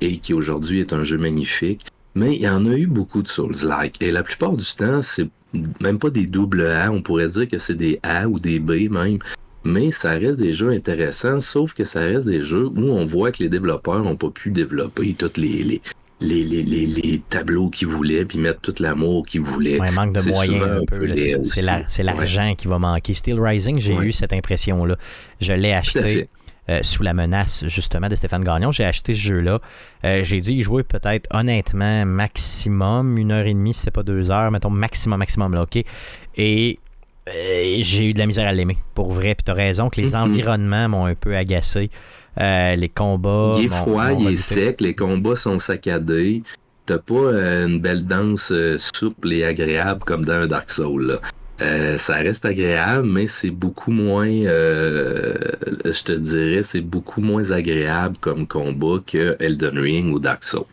et qui aujourd'hui est un jeu magnifique. Mais il y en a eu beaucoup de Souls-like. Et la plupart du temps, c'est même pas des doubles A, on pourrait dire que c'est des A ou des B même. Mais ça reste des jeux intéressants, sauf que ça reste des jeux où on voit que les développeurs n'ont pas pu développer toutes les, les, les, les, les, les tableaux qu'ils voulaient, puis mettre tout l'amour qu'ils voulaient. Ouais, manque de moyens un peu. C'est- l'argent qui va manquer. Steel Rising, j'ai Ouais. eu cette impression-là. Je l'ai acheté euh, sous la menace justement de Stéphane Gagnon. J'ai acheté ce jeu-là. Euh, j'ai dû y jouer peut-être honnêtement maximum une heure et demie, si c'est pas deux heures, mettons maximum, maximum là, ok? Et euh, j'ai eu de la misère à l'aimer, pour vrai. Puis t'as raison que les Mhm. environnements m'ont un peu agacé. Euh, les combats. il est froid, il est sec, les combats sont saccadés. T'as pas euh, une belle danse souple et agréable comme dans un Dark Souls. là. Euh, ça reste agréable, mais c'est beaucoup moins, euh, je te dirais, c'est beaucoup moins agréable comme combat que Elden Ring ou Dark Souls.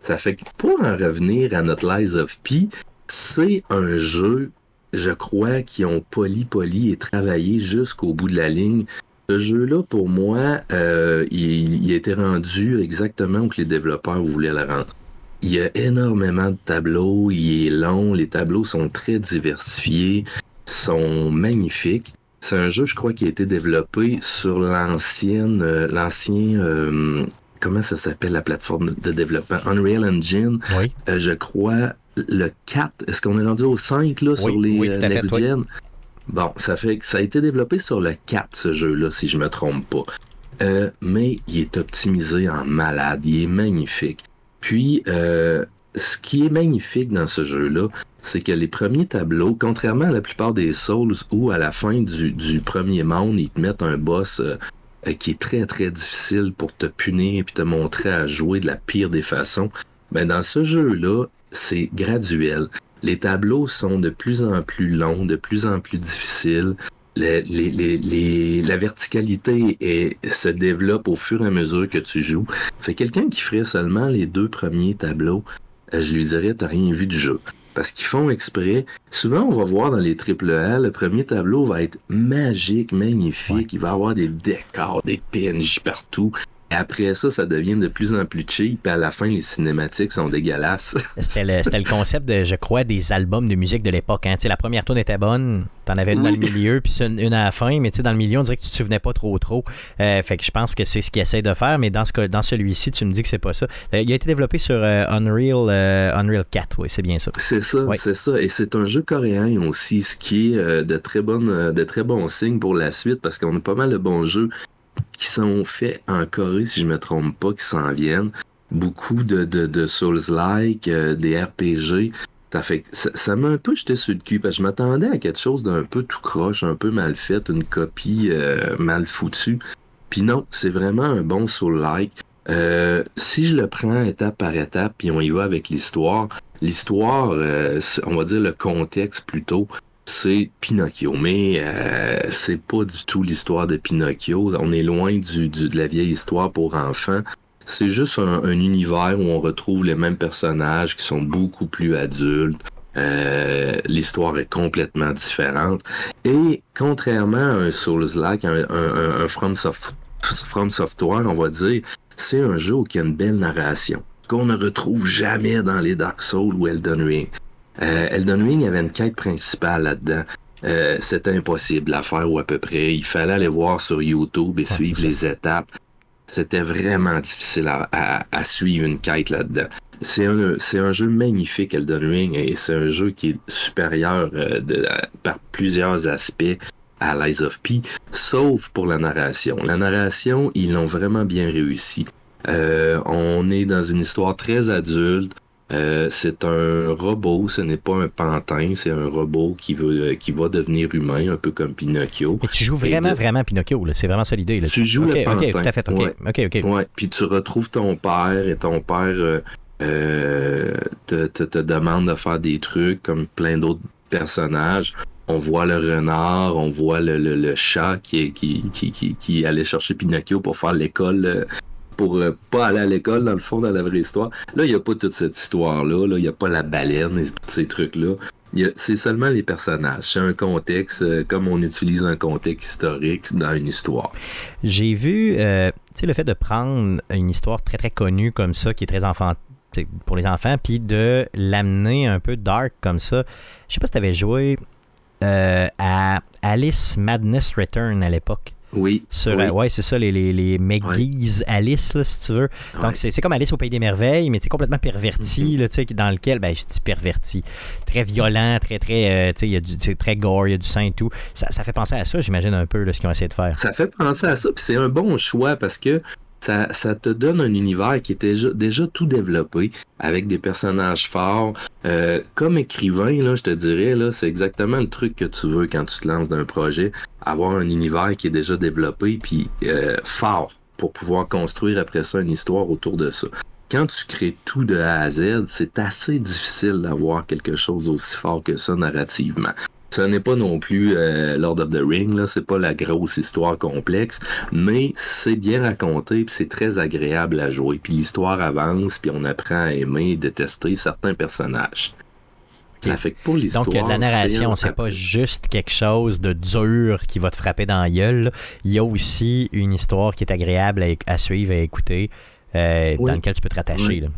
Ça fait que pour en revenir à notre Lies of P, c'est un jeu, je crois, qui ont poli, poli et travaillé jusqu'au bout de la ligne. Ce jeu-là, pour moi, euh, il, il a été rendu exactement où que les développeurs voulaient le rendre. Il y a énormément de tableaux, il est long, les tableaux sont très diversifiés, sont magnifiques. C'est un jeu, je crois, qui a été développé sur l'ancienne, euh, l'ancien, euh, comment ça s'appelle la plateforme de développement, Unreal Engine. Oui. Euh, je crois le 4. Est-ce qu'on est rendu au 5 là, sur les oui, euh, fait, Next oui. Gen? Bon, ça fait que ça a été développé sur le 4, ce jeu-là, si je me trompe pas. Euh, mais il est optimisé en malade, il est magnifique. Puis, euh, ce qui est magnifique dans ce jeu-là, c'est que les premiers tableaux, contrairement à la plupart des Souls, où à la fin du, du premier monde, ils te mettent un boss euh, qui est très très difficile pour te punir et te montrer à jouer de la pire des façons, ben dans ce jeu-là, c'est graduel. Les tableaux sont de plus en plus longs, de plus en plus difficiles. Les- les- les- les- la verticalité est- se développe au fur et à mesure que tu joues. Fait quelqu'un qui ferait seulement les deux premiers tableaux, euh, je lui dirais, t'as rien vu du jeu. Parce qu'ils font exprès. Souvent, on va voir dans les AAA, le premier tableau va être magique, magnifique. Il va avoir des décors, des PNJ partout. Après ça, ça devient de plus en plus cheap. À la fin, les cinématiques sont dégueulasses. [LAUGHS] C'était le, concept, de, je crois, des albums de musique de l'époque. Hein. La première tourne était bonne, t'en avais une dans le milieu, puis une, une à la fin, mais dans le milieu, on dirait que tu te souvenais pas trop trop. Euh, fait que je pense que c'est ce qu'ils essaient de faire, mais dans, ce dans celui-ci, tu me dis que c'est pas ça. Euh, il a été développé sur euh, Unreal, euh, Unreal 4, oui, c'est bien ça. C'est ça, c'est ça. Et c'est un jeu coréen aussi, ce qui est de très bonnes, de très bons signes pour la suite, parce qu'on a pas mal de bons jeux qui sont faits en Corée, si je me trompe pas, qui s'en viennent. Beaucoup de, de, de Souls-like, euh, des RPG. Ça fait ça, m'a un peu jeté sur le cul, parce que je m'attendais à quelque chose d'un peu tout croche, un peu mal fait, une copie euh, mal foutue. Puis non, c'est vraiment un bon Soul-like. Euh, si je le prends étape par étape, puis on y va avec l'histoire, l'histoire, euh, on va dire le contexte plutôt, c'est Pinocchio. Mais euh, c'est pas du tout l'histoire de Pinocchio. On est loin du, du- de la vieille histoire pour enfants. C'est juste un, un univers où on retrouve les mêmes personnages qui sont beaucoup plus adultes. Euh, l'histoire est complètement différente. Et contrairement à un Souls-like, un, un, un- From, From Software, on va dire, c'est un jeu qui a une belle narration. Qu'on ne retrouve jamais dans les Dark Souls ou Elden Ring. Euh, Elden Ring avait une quête principale là-dedans. Euh, C'était impossible à faire ou à peu près. Il fallait aller voir sur YouTube et suivre les étapes. C'était vraiment difficile à, à- à suivre une quête là-dedans. C'est un, c'est un jeu magnifique, Elden Ring, et c'est un jeu qui est supérieur euh, de- par plusieurs aspects à Lies of P, sauf pour la narration. La narration, ils l'ont vraiment bien réussi. Euh, on est dans une histoire très adulte. Euh, c'est un robot, ce n'est pas un pantin, c'est un robot qui veut, euh, qui va devenir humain, un peu comme Pinocchio. Et tu joues vraiment, de- vraiment Pinocchio, c'est vraiment ça l'idée. Tu joues Ok, le ok, pantin. tout à fait, ok, Ouais. ok, ok. Ouais, puis tu retrouves ton père et ton père euh, euh, te, te, te demande de faire des trucs comme plein d'autres personnages. On voit le renard, on voit le, le, le chat qui, est- qui, qui, qui, qui allait chercher Pinocchio pour faire l'école, pour euh, pas aller à l'école dans le fond, dans la vraie histoire. Là, il n'y a pas toute cette histoire-là. Là. Il n'y a pas la baleine et tous ces trucs-là. C'est seulement les personnages. C'est un contexte, euh, comme on utilise un contexte historique dans une histoire. J'ai vu, euh, tu sais, le fait de prendre une histoire très très connue comme ça, qui est très enfant pour les enfants, puis de l'amener un peu dark comme ça. Je sais pas si tu avais joué euh, à Alice Madness Return à l'époque. Oui. Sur, oui. euh, ouais, c'est ça, les, les, les McGee's Alice, là, si tu veux. Donc, Ouais. c'est c'est comme Alice au Pays des Merveilles, mais c'est complètement perverti, tu sais, dans lequel, ben, je dis perverti, très violent, très, très, euh, tu sais, il y a du, c'est très gore, il y a du sang et tout. Ça, ça fait penser à ça, j'imagine, un peu, là, ce qu'ils ont essayé de faire. Ça fait penser à ça, puis c'est un bon choix parce que ça, ça te donne un univers qui était déjà, tout développé avec des personnages forts. Euh, comme écrivain, là, je te dirais, là, c'est exactement le truc que tu veux quand tu te lances d'un projet, avoir un univers qui est déjà développé puis euh, fort pour pouvoir construire après ça une histoire autour de ça. Quand tu crées tout de A à Z, c'est assez difficile d'avoir quelque chose d'aussi fort que ça narrativement. Ce n'est pas non plus euh, Lord of the Ring, là, c'est pas la grosse histoire complexe, mais c'est bien raconté, puis c'est très agréable à jouer. Puis l'histoire avance, puis on apprend à aimer et détester certains personnages. Ça fait que pour l'histoire. Donc, il y a de la narration, c'est pas juste quelque chose de dur qui va te frapper dans la gueule. Il y a aussi une histoire qui est agréable à, à suivre et à écouter, euh, Oui. dans lequel tu peux te rattacher. Oui. là.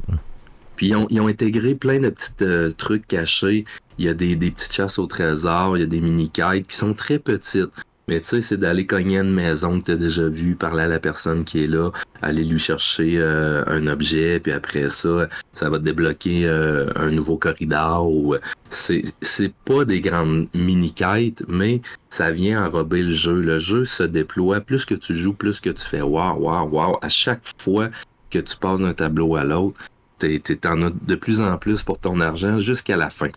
Puis ils ont, ils ont intégré plein de petits euh, trucs cachés. Il y a des, des petites chasses au trésor, il y a des mini-quêtes qui sont très petites. Mais tu sais, c'est d'aller cogner une maison que tu as déjà vue, parler à la personne qui est là, aller lui chercher euh, un objet, puis après ça, ça va te débloquer euh, un nouveau corridor. Ou, euh, c'est, c'est pas des grandes mini-quêtes, mais ça vient enrober le jeu. Le jeu se déploie. Plus que tu joues, plus que tu fais wow, wow, wow. À chaque fois que tu passes d'un tableau à l'autre, t'en as de plus en plus pour ton argent jusqu'à la fin.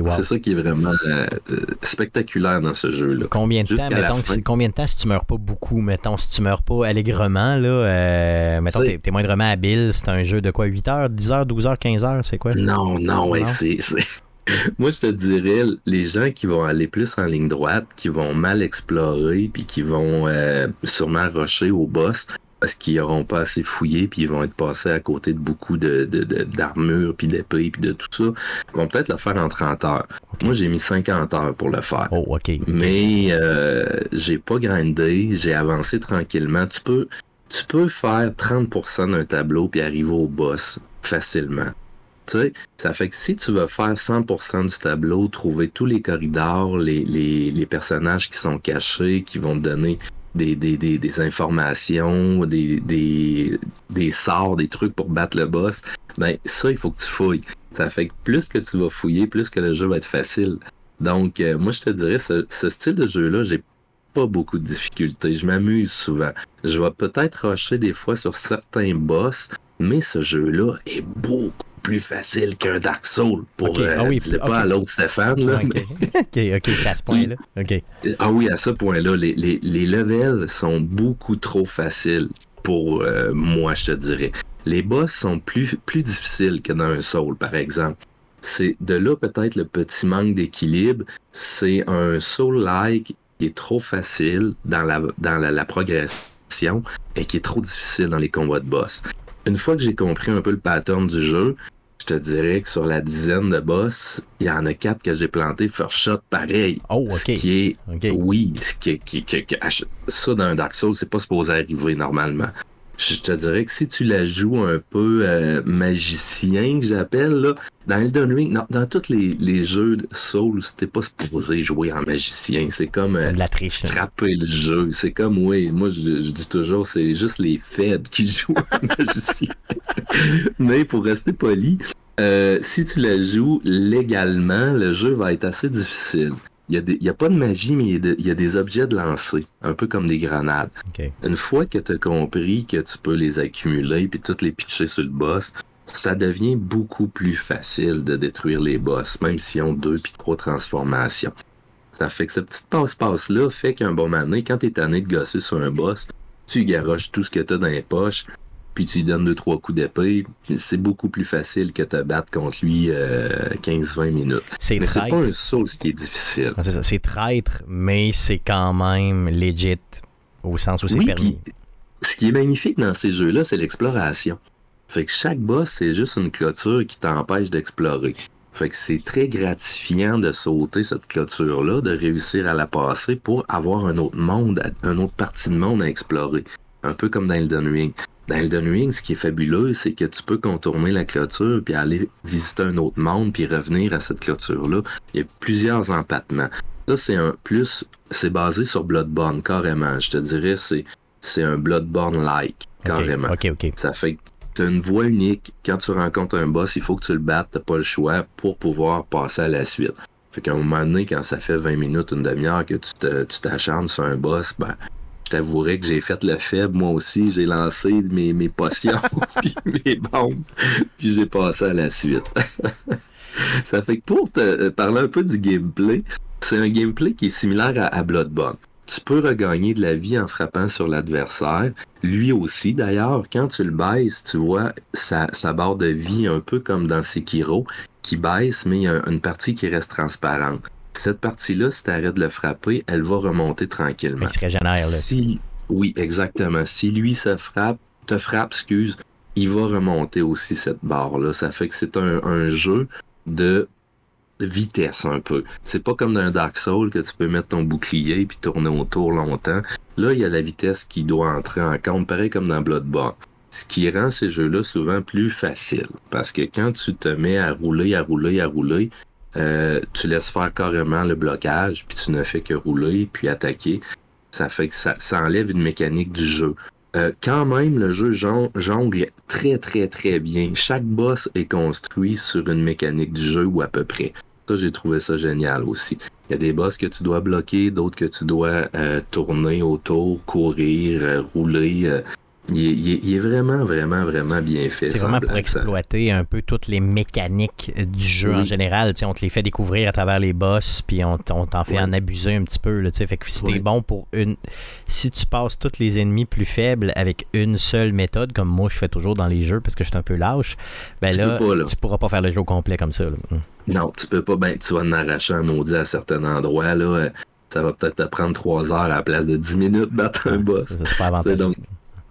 Wow. C'est ça qui est vraiment euh, euh, spectaculaire dans ce jeu-là. Combien de temps, Jusqu'à mettons, que combien de temps si tu meurs pas beaucoup, mettons, si tu meurs pas allègrement, là, euh, mettons, t'es, t'es moindrement habile, c'est un jeu de quoi, 8 heures, 10 heures, 12 heures, 15 heures, c'est quoi? Non, non, ouais, c'est. c'est- [LAUGHS] Moi, je te dirais, les gens qui vont aller plus en ligne droite, qui vont mal explorer, puis qui vont euh, sûrement rusher au boss, parce qu'ils n'auront pas assez fouillé, puis ils vont être passés à côté de beaucoup de, d'armures, puis d'épées, puis de tout ça, vont peut-être le faire en 30 heures. Moi, j'ai mis 50 heures pour le faire. Oh, OK. Mais euh, j'ai pas grindé, j'ai avancé tranquillement. Tu peux, tu peux faire 30% d'un tableau puis arriver au boss facilement. Tu sais, ça fait que si tu veux faire 100% du tableau, trouver tous les corridors, les, les, les personnages qui sont cachés, qui vont te donner des, des, des, informations, des, des, des sorts, des trucs pour battre le boss, ben ça, il faut que tu fouilles. Ça fait que plus que tu vas fouiller, plus que le jeu va être facile. Donc, euh, moi, je te dirais, ce, ce style de jeu-là, j'ai pas beaucoup de difficultés. Je m'amuse souvent. Je vais peut-être rusher des fois sur certains boss, mais ce jeu-là est beaucoup plus facile qu'un Dark Souls. Pour, Ok. euh, Ah oui, dis-le ok. pas à l'autre Stéphane, là, OK, [LAUGHS] OK, OK, à ce point-là. Ah oui, à ce point-là, les, les, les levels sont beaucoup trop faciles pour euh, moi, je te dirais. Les boss sont plus, plus difficiles que dans un Soul, par exemple. C'est de là peut-être le petit manque d'équilibre. C'est un Soul-like qui est trop facile dans la, dans la, la progression et qui est trop difficile dans les combats de boss. Une fois que j'ai compris un peu le pattern du jeu, je te dirais que sur la dizaine de boss, il y en a quatre que j'ai planté first shot pareil. Oh, Ce qui est oui, ce qui, qui, qui- qui- ach- ça dans un Dark Souls, c'est pas supposé arriver normalement. Je te dirais que si tu la joues un peu euh, magicien, que j'appelle, là, dans Elden Ring, non, dans tous les, les jeux de Souls, t'es pas supposé jouer en magicien. C'est comme euh, de la triche. là. scraper le jeu. C'est comme, oui, moi je, je dis toujours, c'est juste les faibles qui [LAUGHS] jouent en magicien. Mais pour rester poli, euh, si tu la joues légalement, le jeu va être assez difficile. Il n'y a, pas de magie, mais il y a y, a des objets de lancer, un peu comme des grenades. Une fois que tu as compris que tu peux les accumuler puis toutes les pitcher sur le boss, ça devient beaucoup plus facile de détruire les boss, même s'ils ont deux puis trois transformations. Ça fait que ce petit passe-passe-là fait qu'un bon moment donné, quand tu es tanné de gosser sur un boss, tu garoches tout ce que tu as dans les poches, puis tu lui donnes deux, trois coups d'épée, c'est beaucoup plus facile que te battre contre lui euh, 15-20 minutes. C'est Mais c'est traître. pas un Souls qui est difficile. Non, c'est ça, c'est traître, mais c'est quand même legit au sens où c'est Oui, permis. ce qui est magnifique dans ces jeux-là, c'est l'exploration. Fait que chaque boss, c'est juste une clôture qui t'empêche d'explorer. Fait que c'est très gratifiant de sauter cette clôture-là, de réussir à la passer pour avoir un autre monde, un autre partie de monde à explorer. Un peu comme dans Elden Ring. Dans Elden Ring, ce qui est fabuleux, c'est que tu peux contourner la clôture puis aller visiter un autre monde puis revenir à cette clôture-là. Il y a plusieurs empattements. Ça, c'est un plus, c'est basé sur Bloodborne, carrément. Je te dirais, c'est, c'est un Bloodborne-like, carrément. Ok, ok. Ça fait que tu as une voie unique. Quand tu rencontres un boss, il faut que tu le battes, t'as pas le choix pour pouvoir passer à la suite. Fait qu'à un moment donné, quand ça fait 20 minutes, une demi-heure que tu, te, tu t'acharnes sur un boss, ben, t'avouerai que j'ai fait le faible, moi aussi. J'ai lancé mes, mes potions, [LAUGHS] puis mes bombes, puis j'ai passé à la suite. [LAUGHS] ça fait que pour te euh, parler un peu du gameplay, c'est un gameplay qui est similaire à, à. Tu peux regagner de la vie en frappant sur l'adversaire. Lui aussi, d'ailleurs, quand tu le baisses, tu vois sa, sa barre de vie un peu comme dans Sekiro, qui baisse, mais il y a une partie qui reste transparente. Cette partie-là, si tu arrêtes de le frapper, elle va remonter tranquillement. Il se régénère, là. Si, oui, exactement. Si lui se frappe, te frappe, excuse, il va remonter aussi cette barre-là. Ça fait que c'est un, un jeu de vitesse un peu. C'est pas comme dans un Dark Soul que tu peux mettre ton bouclier puis tourner autour longtemps. Là, il y a la vitesse qui doit entrer en compte, pareil comme dans Bloodborne. Ce qui rend ces jeux-là souvent plus faciles. Parce que quand tu te mets à rouler, à rouler, à rouler, euh, tu laisses faire carrément le blocage, puis tu ne fais que rouler, puis attaquer. Ça fait que ça, enlève une mécanique du jeu. Euh, quand même, le jeu jon- jongle très, très, très bien. Chaque boss est construit sur une mécanique du jeu ou à peu près. Ça, j'ai trouvé ça génial aussi. Il y a des boss que tu dois bloquer, d'autres que tu dois euh, tourner autour, courir, rouler. Il, est, il est- il est vraiment, vraiment, vraiment bien fait. C'est vraiment pour exploiter un peu toutes les mécaniques du jeu en général. On te les fait découvrir à travers les boss, puis on, t'en fait en abuser un petit peu. Là, fait que si t'es bon pour une. Si tu passes tous les ennemis plus faibles avec une seule méthode, comme moi je fais toujours dans les jeux parce que je suis un peu lâche, ben Tu là, pas, là. tu pourras pas faire le jeu au complet comme ça. là. Mm. Non, tu peux pas. Ben, tu vas en arracher un maudit à certains endroits. Là, ça va peut-être te prendre trois heures à la place de 10 minutes battre un boss. C'est pas avantageux.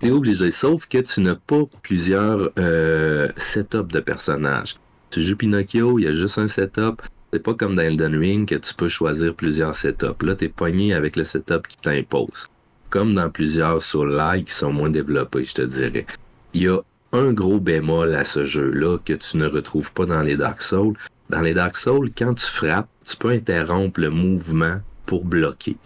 T'es obligé. Sauf que tu n'as pas plusieurs euh, setups de personnages. Tu joues Pinocchio, il y a juste un setup. C'est pas comme dans Elden Ring que tu peux choisir plusieurs setups. Là, t'es pogné avec le setup qui t'impose. Comme dans plusieurs Soul-like qui sont moins développés, je te dirais. Il y a un gros bémol à ce jeu-là que tu ne retrouves pas dans les Dark Souls. Dans les Dark Souls, quand tu frappes, tu peux interrompre le mouvement pour bloquer.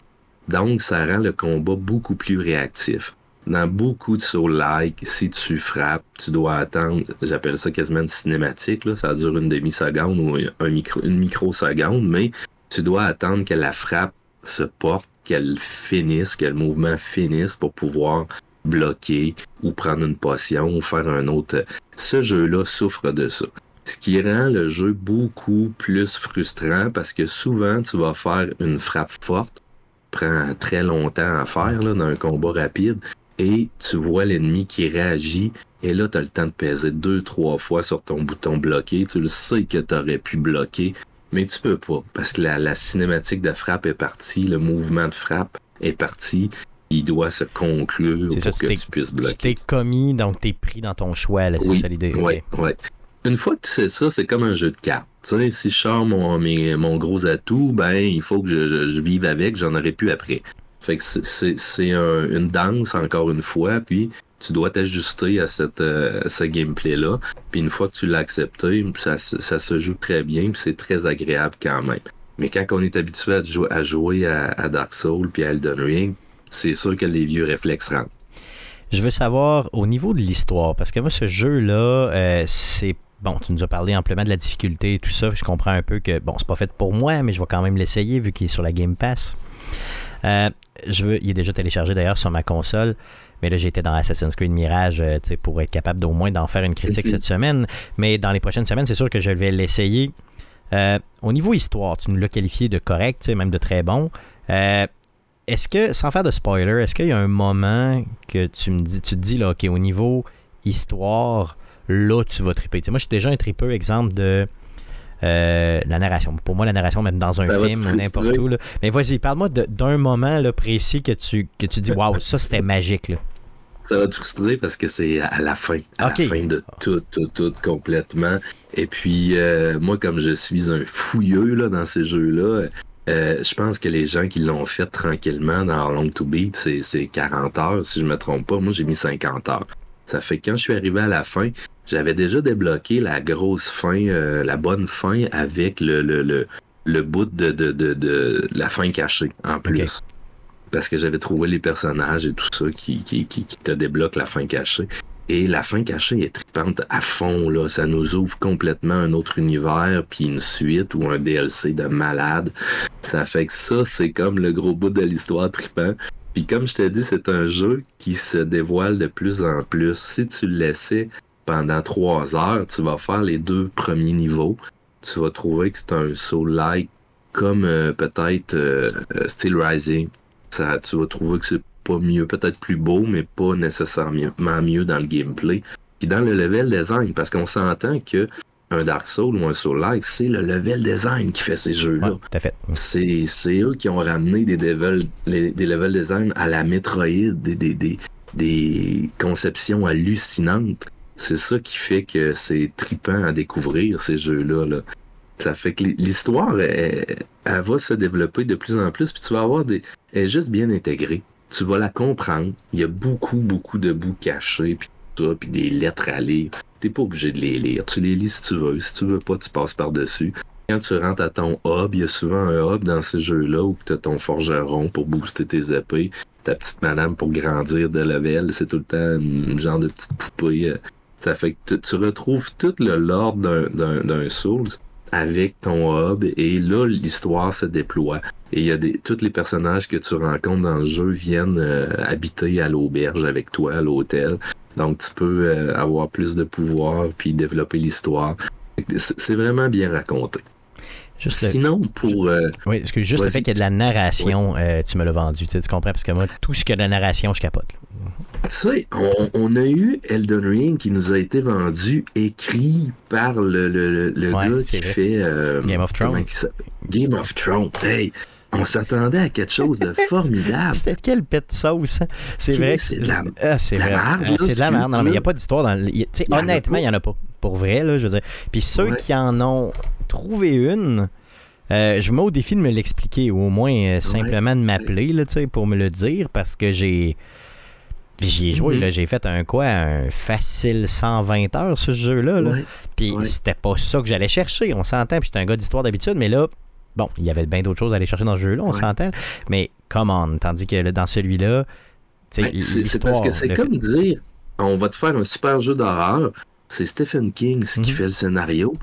Donc, ça rend le combat beaucoup plus réactif. Dans beaucoup de Soul-like, si tu frappes, tu dois attendre, j'appelle ça quasiment cinématique, là, ça dure une demi-seconde ou micro, une microseconde, mais tu dois attendre que la frappe se porte, qu'elle finisse, que le mouvement finisse pour pouvoir bloquer ou prendre une potion ou faire un autre. Ce jeu-là souffre de ça. Ce qui rend le jeu beaucoup plus frustrant parce que souvent tu vas faire une frappe forte, prend très longtemps à faire là, dans un combat rapide, et tu vois l'ennemi qui réagit, et là tu as le temps de peser deux, trois fois sur ton bouton bloqué. Tu le sais que tu aurais pu bloquer, mais tu peux pas, parce que la, la cinématique de frappe est partie, le mouvement de frappe est parti, il doit se conclure ça, pour tu que tu puisses Tu bloquer. t'es commis, donc t'es pris dans ton choix. C'est Oui, ça l'idée. ouais. Une fois que tu sais ça, c'est comme un jeu de cartes. Tu si je sors mon, mes- mon gros atout, ben, il faut que je, je- je vive avec, j'en aurai plus après. Fait que c'est- c'est c'est un- une danse, encore une fois, puis tu dois t'ajuster à euh, ce gameplay-là. Puis une fois que tu l'as accepté, ça, se- joue très bien, puis c'est très agréable quand même. Mais quand on est habitué à jouer à Dark Souls puis à Elden Ring, c'est sûr que les vieux réflexes rentrent. Je veux savoir au niveau de l'histoire, parce que moi, ce jeu-là, euh, c'est. Bon, tu nous as parlé amplement de la difficulté et tout ça. Je comprends un peu que, bon, c'est pas fait pour moi, mais je vais quand même l'essayer vu qu'il est sur la Game Pass. Euh, je veux, il est déjà téléchargé d'ailleurs sur ma console, mais là j'étais dans Assassin's Creed Mirage euh, pour être capable d'au moins d'en faire une critique cette semaine. Mais dans les prochaines semaines, c'est sûr que je vais l'essayer. Euh, au niveau histoire, tu nous l'as qualifié de correct, même de très bon. Euh, est-ce que, sans faire de spoiler, est-ce qu'il y a un moment que tu me dis, tu te dis là, ok, au niveau histoire, là tu vas triper? Moi, je suis déjà un tripeux, exemple de euh, la narration. Pour moi, la narration, même dans un Ça film, n'importe où. là. Mais vas-y, parle-moi d'un moment là, précis que tu, que tu dis, [LAUGHS] waouh, ça c'était magique. Là. ça va te frustrer parce que c'est à la fin. À la fin de tout, tout, tout complètement. Et puis, euh, moi, comme je suis un fouilleux là, dans ces jeux-là, euh, je pense que les gens qui l'ont fait tranquillement dans Long to Beat, c'est c'est 40 heures, si je me trompe pas. Moi, j'ai mis 50 heures. Ça fait que quand je suis arrivé à la fin, j'avais déjà débloqué la grosse fin, euh, la bonne fin avec le, le, le, le bout de, de, de, de la fin cachée en plus. Parce que j'avais trouvé les personnages et tout ça qui, qui, qui, qui te débloque la fin cachée. Et la fin cachée est tripante à fond, là. Ça nous ouvre complètement un autre univers, puis une suite ou un DLC de malade. Ça fait que ça, c'est comme le gros bout de l'histoire tripant. Puis comme je t'ai dit, c'est un jeu qui se dévoile de plus en plus. Si tu le laissais pendant trois heures, tu vas faire les deux premiers niveaux. Tu vas trouver que c'est un soul-like comme euh, peut-être euh, euh, Steel Rising. Ça, tu vas trouver que c'est pas mieux, peut-être plus beau, mais pas nécessairement mieux dans le gameplay. Puis dans le level design, parce qu'on s'entend que un Dark Soul ou un Soul-like, c'est le level design qui fait ces jeux-là. Ouais. C'est, c'est eux qui ont ramené des level, les- des level design à la Metroid, des, des, des, des conceptions hallucinantes. C'est ça qui fait que c'est tripant à découvrir, ces jeux-là. Là. Ça fait que l'histoire, elle, elle va se développer de plus en plus, puis tu vas avoir des. Elle est juste bien intégrée. Tu vas la comprendre. Il y a beaucoup, beaucoup de bouts cachés, puis tout ça, puis des lettres à lire. T'es pas obligé de les lire. Tu les lis si tu veux. Si tu veux pas, tu passes par-dessus. Quand tu rentres à ton hub, il y a souvent un hub dans ces jeux-là où tu as ton forgeron pour booster tes épées, ta petite madame pour grandir de level. C'est tout le temps une genre de petite poupée. Ça fait que tu, retrouves tout le lore d'un- Souls avec ton hub et là, l'histoire se déploie. Et il y a des, tous les personnages que tu rencontres dans le jeu viennent euh, habiter à l'auberge avec toi, à l'hôtel. Donc, tu peux euh, avoir plus de pouvoir puis développer l'histoire. C'est vraiment bien raconté. Juste le- Sinon, pour... euh, Oui, parce que juste le fait qu'il y ait de la narration, euh, tu me l'as vendu, tu, sais, tu comprends? Parce que moi, tout ce qu'il y a de la narration, je capote. là. Tu sais, on, on a eu Elden Ring qui nous a été vendu, écrit par le, le, le- Ouais, gars qui vrai. fait... euh, Game of Thrones. Game of Thrones. Hey, on s'attendait à quelque chose de [LAUGHS] formidable. C'était quel pet sauce? hein? C'est vrai que C'est de la- Ah, c'est la vrai. merde, Ah, c'est de la tu merde. Non, mais il n'y a pas d'histoire dans le. y y honnêtement, il n'y en a pas. Pour vrai, là, je veux dire. Puis ceux Ouais. qui en ont trouvé une, euh, je me mets au défi de me l'expliquer, ou au moins euh, simplement de m'appeler, pour me le dire, parce que j'ai. J'y ai joué, Mhm. j'ai fait un quoi, un facile 120 heures ce jeu-là. Là. Ouais. Puis Ouais. c'était pas ça que j'allais chercher, on s'entend. Puis j'étais un gars d'histoire d'habitude, mais là, bon, il y avait bien d'autres choses à aller chercher dans ce jeu-là, on Ouais. s'entend. Mais come on, tandis que là, dans celui-là, Ben, c'est parce que c'est comme dire, on va te faire un super jeu d'horreur. C'est Stephen King qui Mhm. fait le scénario.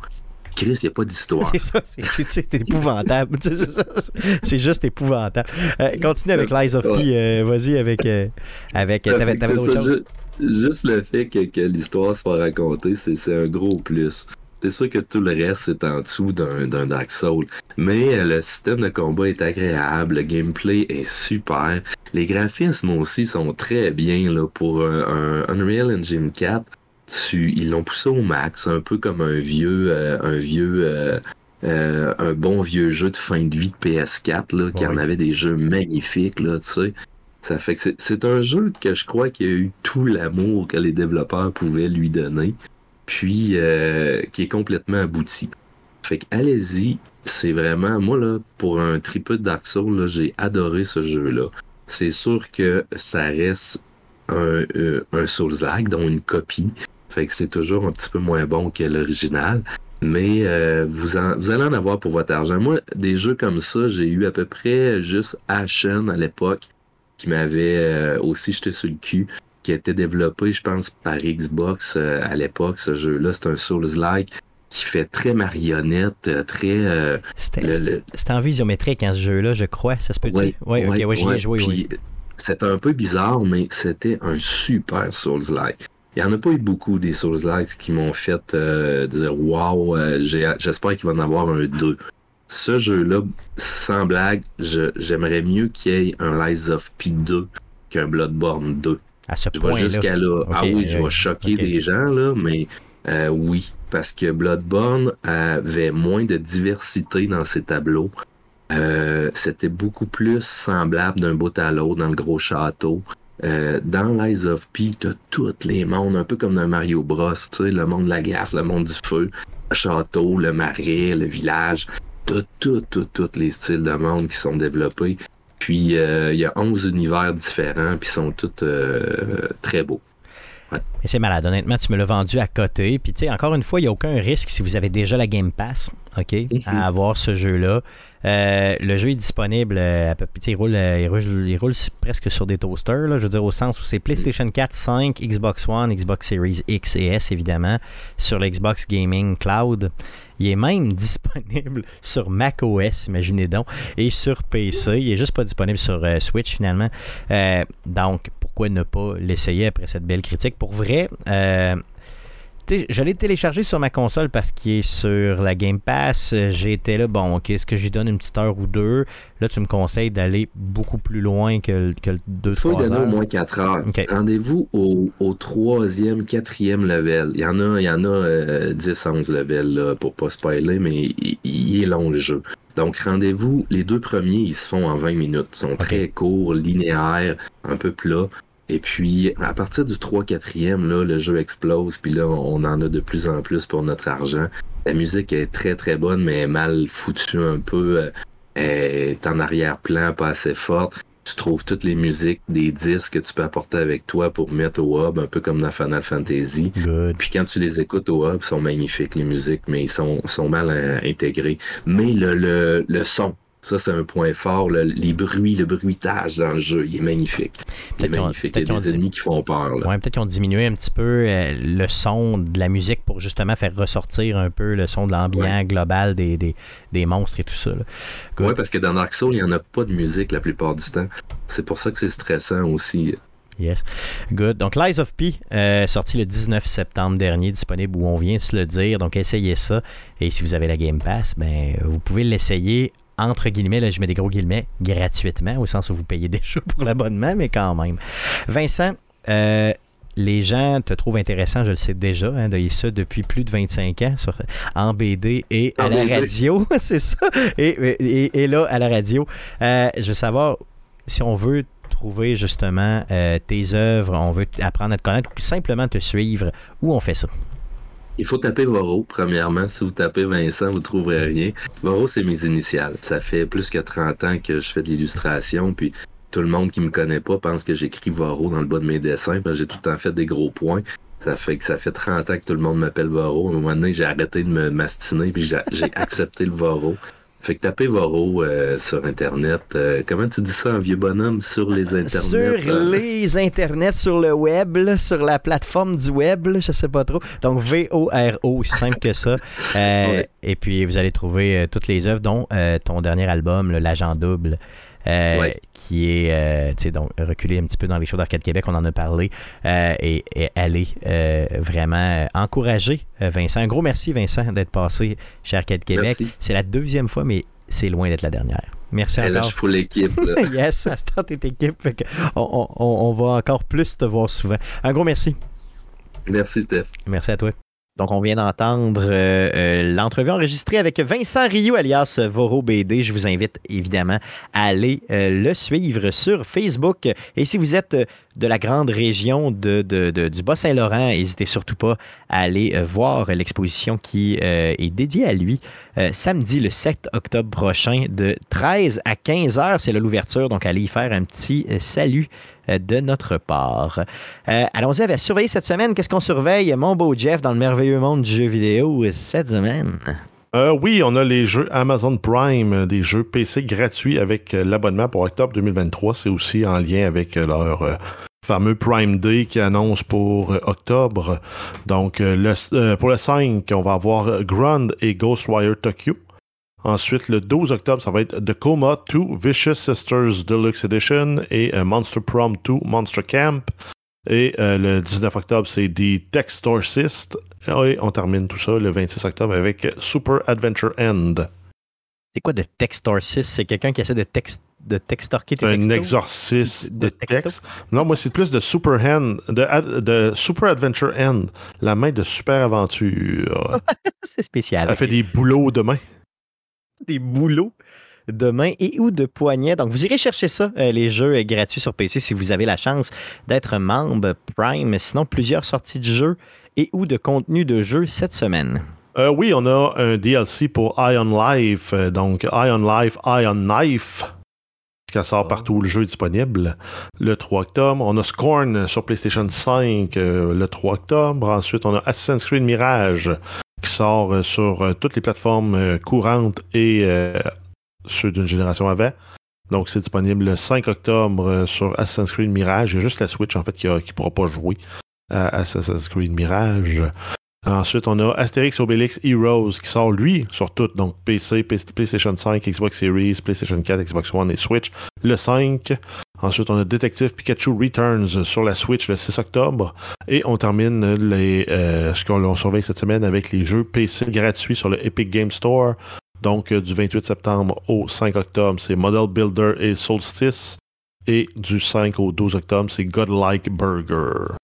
Chris, il n'y a pas d'histoire. C'est ça, c'est- épouvantable. [LAUGHS] C'est juste épouvantable. Euh, continue avec Lies of P. euh, Vas-y avec. euh, avec t'avais d'autres choses? ju- Juste le fait que, que l'histoire soit racontée, c'est un gros plus. C'est sûr que tout le reste, c'est en dessous d'un Dark Soul. Mais le système de combat est agréable, le gameplay est super. Les graphismes aussi sont très bien là, pour un, un Unreal Engine 4. Tu, ils l'ont poussé au max, un peu comme un vieux, euh, un vieux, euh, euh, un bon vieux jeu de fin de vie de PS4 là, qui en avait des jeux magnifiques là, tu sais. Ça fait que c'est- un jeu que je crois qu'il a eu tout l'amour que les développeurs pouvaient lui donner, puis euh, qui est complètement abouti. Fait que allez-y, c'est vraiment, moi là, pour un triple Dark Souls, là, j'ai adoré ce jeu-là. C'est sûr que ça reste un, euh, un Souls-like, dont une copie. Fait que c'est toujours un petit peu moins bon que l'original. Mais euh, vous, en- vous allez en avoir pour votre argent. Moi, des jeux comme ça, j'ai eu à peu près juste Ashen à l'époque, qui m'avait euh, aussi jeté sur le cul, qui a été développé, je pense, par Xbox euh, à l'époque. Ce jeu-là, c'est un Souls-like qui fait très marionnette, très... C'était le- en vue isométrique, hein, ce jeu-là, je crois. Ça se peut Ouais, dire? Oui, ok, ouais, j'y ai joué. C'était un peu bizarre, mais c'était un super Souls-like. Il n'y en a pas eu beaucoup des Souls-likes qui m'ont fait euh, dire Waouh, euh, j'espère qu'il va en avoir un 2. Ce jeu-là, sans blague, j'aimerais mieux qu'il y ait un Lies of P 2 qu'un Bloodborne 2. À ce Je vais jusqu'à là. ah oui, je euh, vais choquer ok. des gens, là, mais euh, oui. Parce que Bloodborne avait moins de diversité dans ses tableaux. Euh, C'était beaucoup plus semblable d'un bout à l'autre dans le gros château. Euh, dans Lies of P, t'as tous les mondes, un peu comme dans Mario Bros, le monde de la glace, le monde du feu, le château, le marais, le village. T'as tous, tous, tous les styles de monde qui sont développés. Puis, euh, il y a 11 univers différents, puis ils sont tous euh, très beaux. Mais c'est malade, honnêtement, tu me l'as vendu à côté. Puis, tu sais, encore une fois, il n'y a aucun risque si vous avez déjà la Game Pass, OK, à avoir ce jeu-là. Euh, le jeu est disponible, euh, à peu- sais, il, roule, euh, il, roule, il roule presque sur des toasters, là, je veux dire, au sens où c'est PlayStation 4, 5, Xbox One, Xbox Series X et S, évidemment, sur l'Xbox Gaming Cloud. Il est même [LAUGHS] disponible sur macOS, imaginez donc, et sur PC. Il est juste pas disponible sur euh, Switch, finalement. Euh, donc, pourquoi ne pas l'essayer après cette belle critique? Pour vrai, euh, je l'ai téléchargé sur ma console parce qu'il est sur la Game Pass. Euh, été là, bon, ok, est-ce que j'y donne une petite heure ou deux? Là, tu me conseilles d'aller beaucoup plus loin que, le- que le 2 Il faut lui 3 donner au heures. moins 4 heures. Rendez-vous au, au troisième, quatrième level. Il y en a, il y en a euh, 10, 11 levels là, pour pas spoiler, mais il, il est long le jeu. Donc rendez-vous, les deux premiers, ils se font en 20 minutes. Ils sont très courts, linéaires, un peu plats. Et puis, à partir du 3-4e, là, le jeu explose, puis là, on en a de plus en plus pour notre argent. La musique est très très bonne, mais mal foutue un peu. euh, Elle est en arrière-plan, pas assez forte. Tu trouves toutes les musiques des disques que tu peux apporter avec toi pour mettre au hub, un peu comme dans Final Fantasy. Good. Puis quand tu les écoutes au hub, ils sont magnifiques, les musiques, mais ils sont, sont mal euh, intégrés. Mais le, le, le son, ça c'est un point fort. le- les bruits, le bruitage dans le jeu, il est magnifique. Il est magnifique. Il y a des dit- ennemis qui font peur. Ouais, peut-être qu'ils ont diminué un petit peu euh, le son de la musique pour justement faire ressortir un peu le son de l'ambiance global des, des, des monstres et tout ça. Ouais, parce que dans Dark Souls, il n'y en a pas de musique la plupart du temps. C'est pour ça que c'est stressant aussi. Yes. Good. Donc, Lies of P, euh, sorti le 19 septembre dernier, disponible où on vient de se le dire. Donc, essayez ça. Et si vous avez la Game Pass, ben, vous pouvez l'essayer entre guillemets, là, je mets des gros guillemets, gratuitement, au sens où vous payez [LAUGHS] déjà pour l'abonnement, mais quand même. Vincent, euh, les gens te trouvent intéressant, je le sais déjà, hein, de ça depuis plus de 25 ans sur, en BD et à En la BD. radio, [LAUGHS] c'est ça, et, et- et là, à la radio. Euh, je veux savoir si on veut trouver justement euh, tes œuvres, on veut apprendre à te connaître ou simplement te suivre, où on fait ça? Il faut taper Voro, premièrement. Si vous tapez Vincent, vous ne trouverez rien. Voro, c'est mes initiales. Ça fait plus que 30 ans que je fais de l'illustration, puis tout le monde qui me connaît pas pense que j'écris Voro dans le bas de mes dessins, j'ai tout le temps fait des gros points. Ça fait que ça fait 30 ans que tout le monde m'appelle Voro. À un moment donné, j'ai arrêté de me mastiner, puis j'ai j'ai accepté le Voro. Fait que tapez Voro euh, sur Internet. Euh, comment tu dis ça, un vieux bonhomme? Sur les Internets. Sur euh, les internets, sur le web, là, sur la plateforme du web, là, je sais pas trop. Donc V-O-R-O, aussi simple que ça. [LAUGHS] Euh, Ouais. Et puis vous allez trouver euh, toutes les œuvres, dont euh, ton dernier album, L'Agent Double. Euh, Ouais. qui est euh, donc reculé un petit peu dans les shows d'Arcade Québec, on en a parlé, euh, et, et allez euh, vraiment encourager Vincent. Un gros merci Vincent d'être passé chez Arcade Québec. C'est la deuxième fois, mais c'est loin d'être la dernière. Merci eh, là, encore. je fous l'équipe. [LAUGHS] yes, ça se tente équipe. On va encore plus te voir souvent. Un gros merci. Merci, Steph. Merci à toi. Donc, on vient d'entendre euh, euh, l'entrevue enregistrée avec Vincent Rio, alias Voro BD. Je vous invite évidemment à aller euh, le suivre sur Facebook. Et si vous êtes de la grande région du Bas-Saint-Laurent, n'hésitez surtout pas à aller voir l'exposition qui est dédiée à lui samedi le 7 octobre prochain de 13 à 15 heures. C'est l'ouverture, donc allez y faire un petit salut de notre part. Euh, Allons-y avec surveiller cette semaine. Qu'est-ce qu'on surveille, mon beau Jeff, dans le merveilleux monde du jeu vidéo cette semaine? Euh, oui, on a les jeux Amazon Prime, euh, des jeux PC gratuits avec l'abonnement pour octobre 2023. C'est aussi en lien avec leur fameux Prime Day qui annonce pour octobre. Donc, pour le 5, on va avoir Grund et Ghostwire Tokyo. Ensuite, le 12 octobre, ça va être The Coma 2 Vicious Sisters Deluxe Edition et euh, Monster Prom 2 Monster Camp. Et euh, le 19 octobre, c'est The Textorcist. Et on termine tout ça le 26 octobre avec Super Adventure End. C'est quoi de Textorcis? C'est quelqu'un qui essaie de, text, de textorquer tes Un textos? exorcisme De texte. Non, moi, c'est plus de Super Hand, de, ad- de Super Adventure End. La main de Super Aventure. [LAUGHS] C'est spécial. Elle fait des boulots de main. Des boulots. de main et ou de poignet. Donc, vous irez chercher ça, euh, les jeux euh, gratuits sur PC, si vous avez la chance d'être membre Prime. Sinon, plusieurs sorties de jeux et ou de contenu de jeu cette semaine. Euh, oui, on a un DLC pour Ion Life. euh, Donc, Ion Life, Ion Knife. Qui sort partout le jeu est disponible le 3 octobre. On a Scorn sur PlayStation 5 euh, le 3 octobre. Ensuite, on a Assassin's Creed Mirage qui sort euh, sur euh, toutes les plateformes euh, courantes et ceux d'une génération avant. Donc, c'est disponible le 5 octobre sur Assassin's Creed Mirage. Il y a juste la Switch, en fait, qui ne pourra pas jouer à Assassin's Creed Mirage. Ensuite, on a Astérix Obélix Heroes qui sort, lui, sur tout. Donc, PC, PlayStation 5, Xbox Series, PlayStation 4, Xbox One et Switch, le 5. Ensuite, on a Detective Pikachu Returns sur la Switch le 6 octobre. Et on termine les, euh, ce qu'on on surveille cette semaine avec les jeux PC gratuits sur le Epic Game Store. Donc, euh, du 28 septembre au 5 octobre, c'est Model Builder et Solstice. Et du 5 au 12 octobre, c'est Godlike Burger.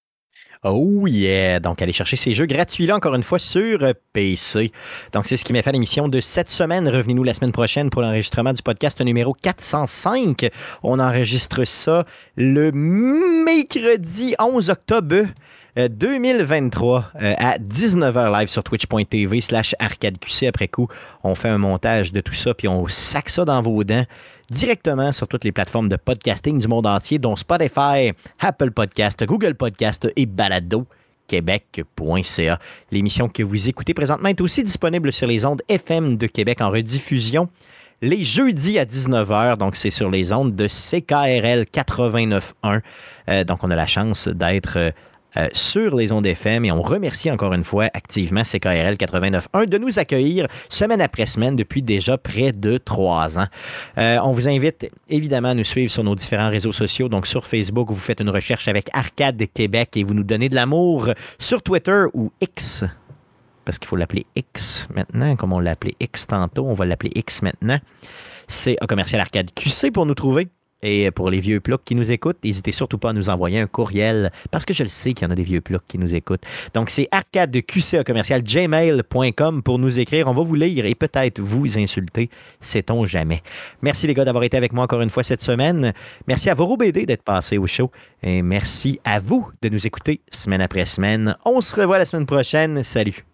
Oh yeah! Donc, allez chercher ces jeux gratuits-là, encore une fois, sur PC. Donc, c'est ce qui m'a fait l'émission de cette semaine. Revenez-nous la semaine prochaine pour l'enregistrement du podcast numéro 405. On enregistre ça le mercredi 11 octobre. Euh, 2023 euh, à 19h live sur twitch.tv slash arcadeqc. Après coup, on fait un montage de tout ça, puis on sac ça dans vos dents directement sur toutes les plateformes de podcasting du monde entier, dont Spotify, Apple Podcast, Google Podcast et Balado. Québec.ca. L'émission que vous écoutez présentement est aussi disponible sur les ondes FM de Québec en rediffusion les jeudis à 19h. Donc, c'est sur les ondes de CKRL 89.1. Euh, donc, on a la chance d'être euh, sur les ondes FM et on remercie encore une fois activement CKRL 89.1 de nous accueillir semaine après semaine depuis déjà près de trois ans. Euh, on vous invite évidemment à nous suivre sur nos différents réseaux sociaux. Donc, sur Facebook, vous faites une recherche avec Arcade Québec et vous nous donnez de l'amour sur Twitter ou X parce qu'il faut l'appeler X maintenant, comme on l'a appelé X tantôt, on va l'appeler X maintenant. C'est un commercial arcade QC pour nous trouver. Et pour les vieux plocs qui nous écoutent, n'hésitez surtout pas à nous envoyer un courriel, parce que je le sais qu'il y en a des vieux plocs qui nous écoutent. Donc, c'est arcade QC commercial gmail.com pour nous écrire. On va vous lire et peut-être vous insulter, sait-on jamais. Merci les gars d'avoir été avec moi encore une fois cette semaine. Merci à Voro BD d'être passé au show. Et merci à vous de nous écouter semaine après semaine. On se revoit la semaine prochaine. Salut.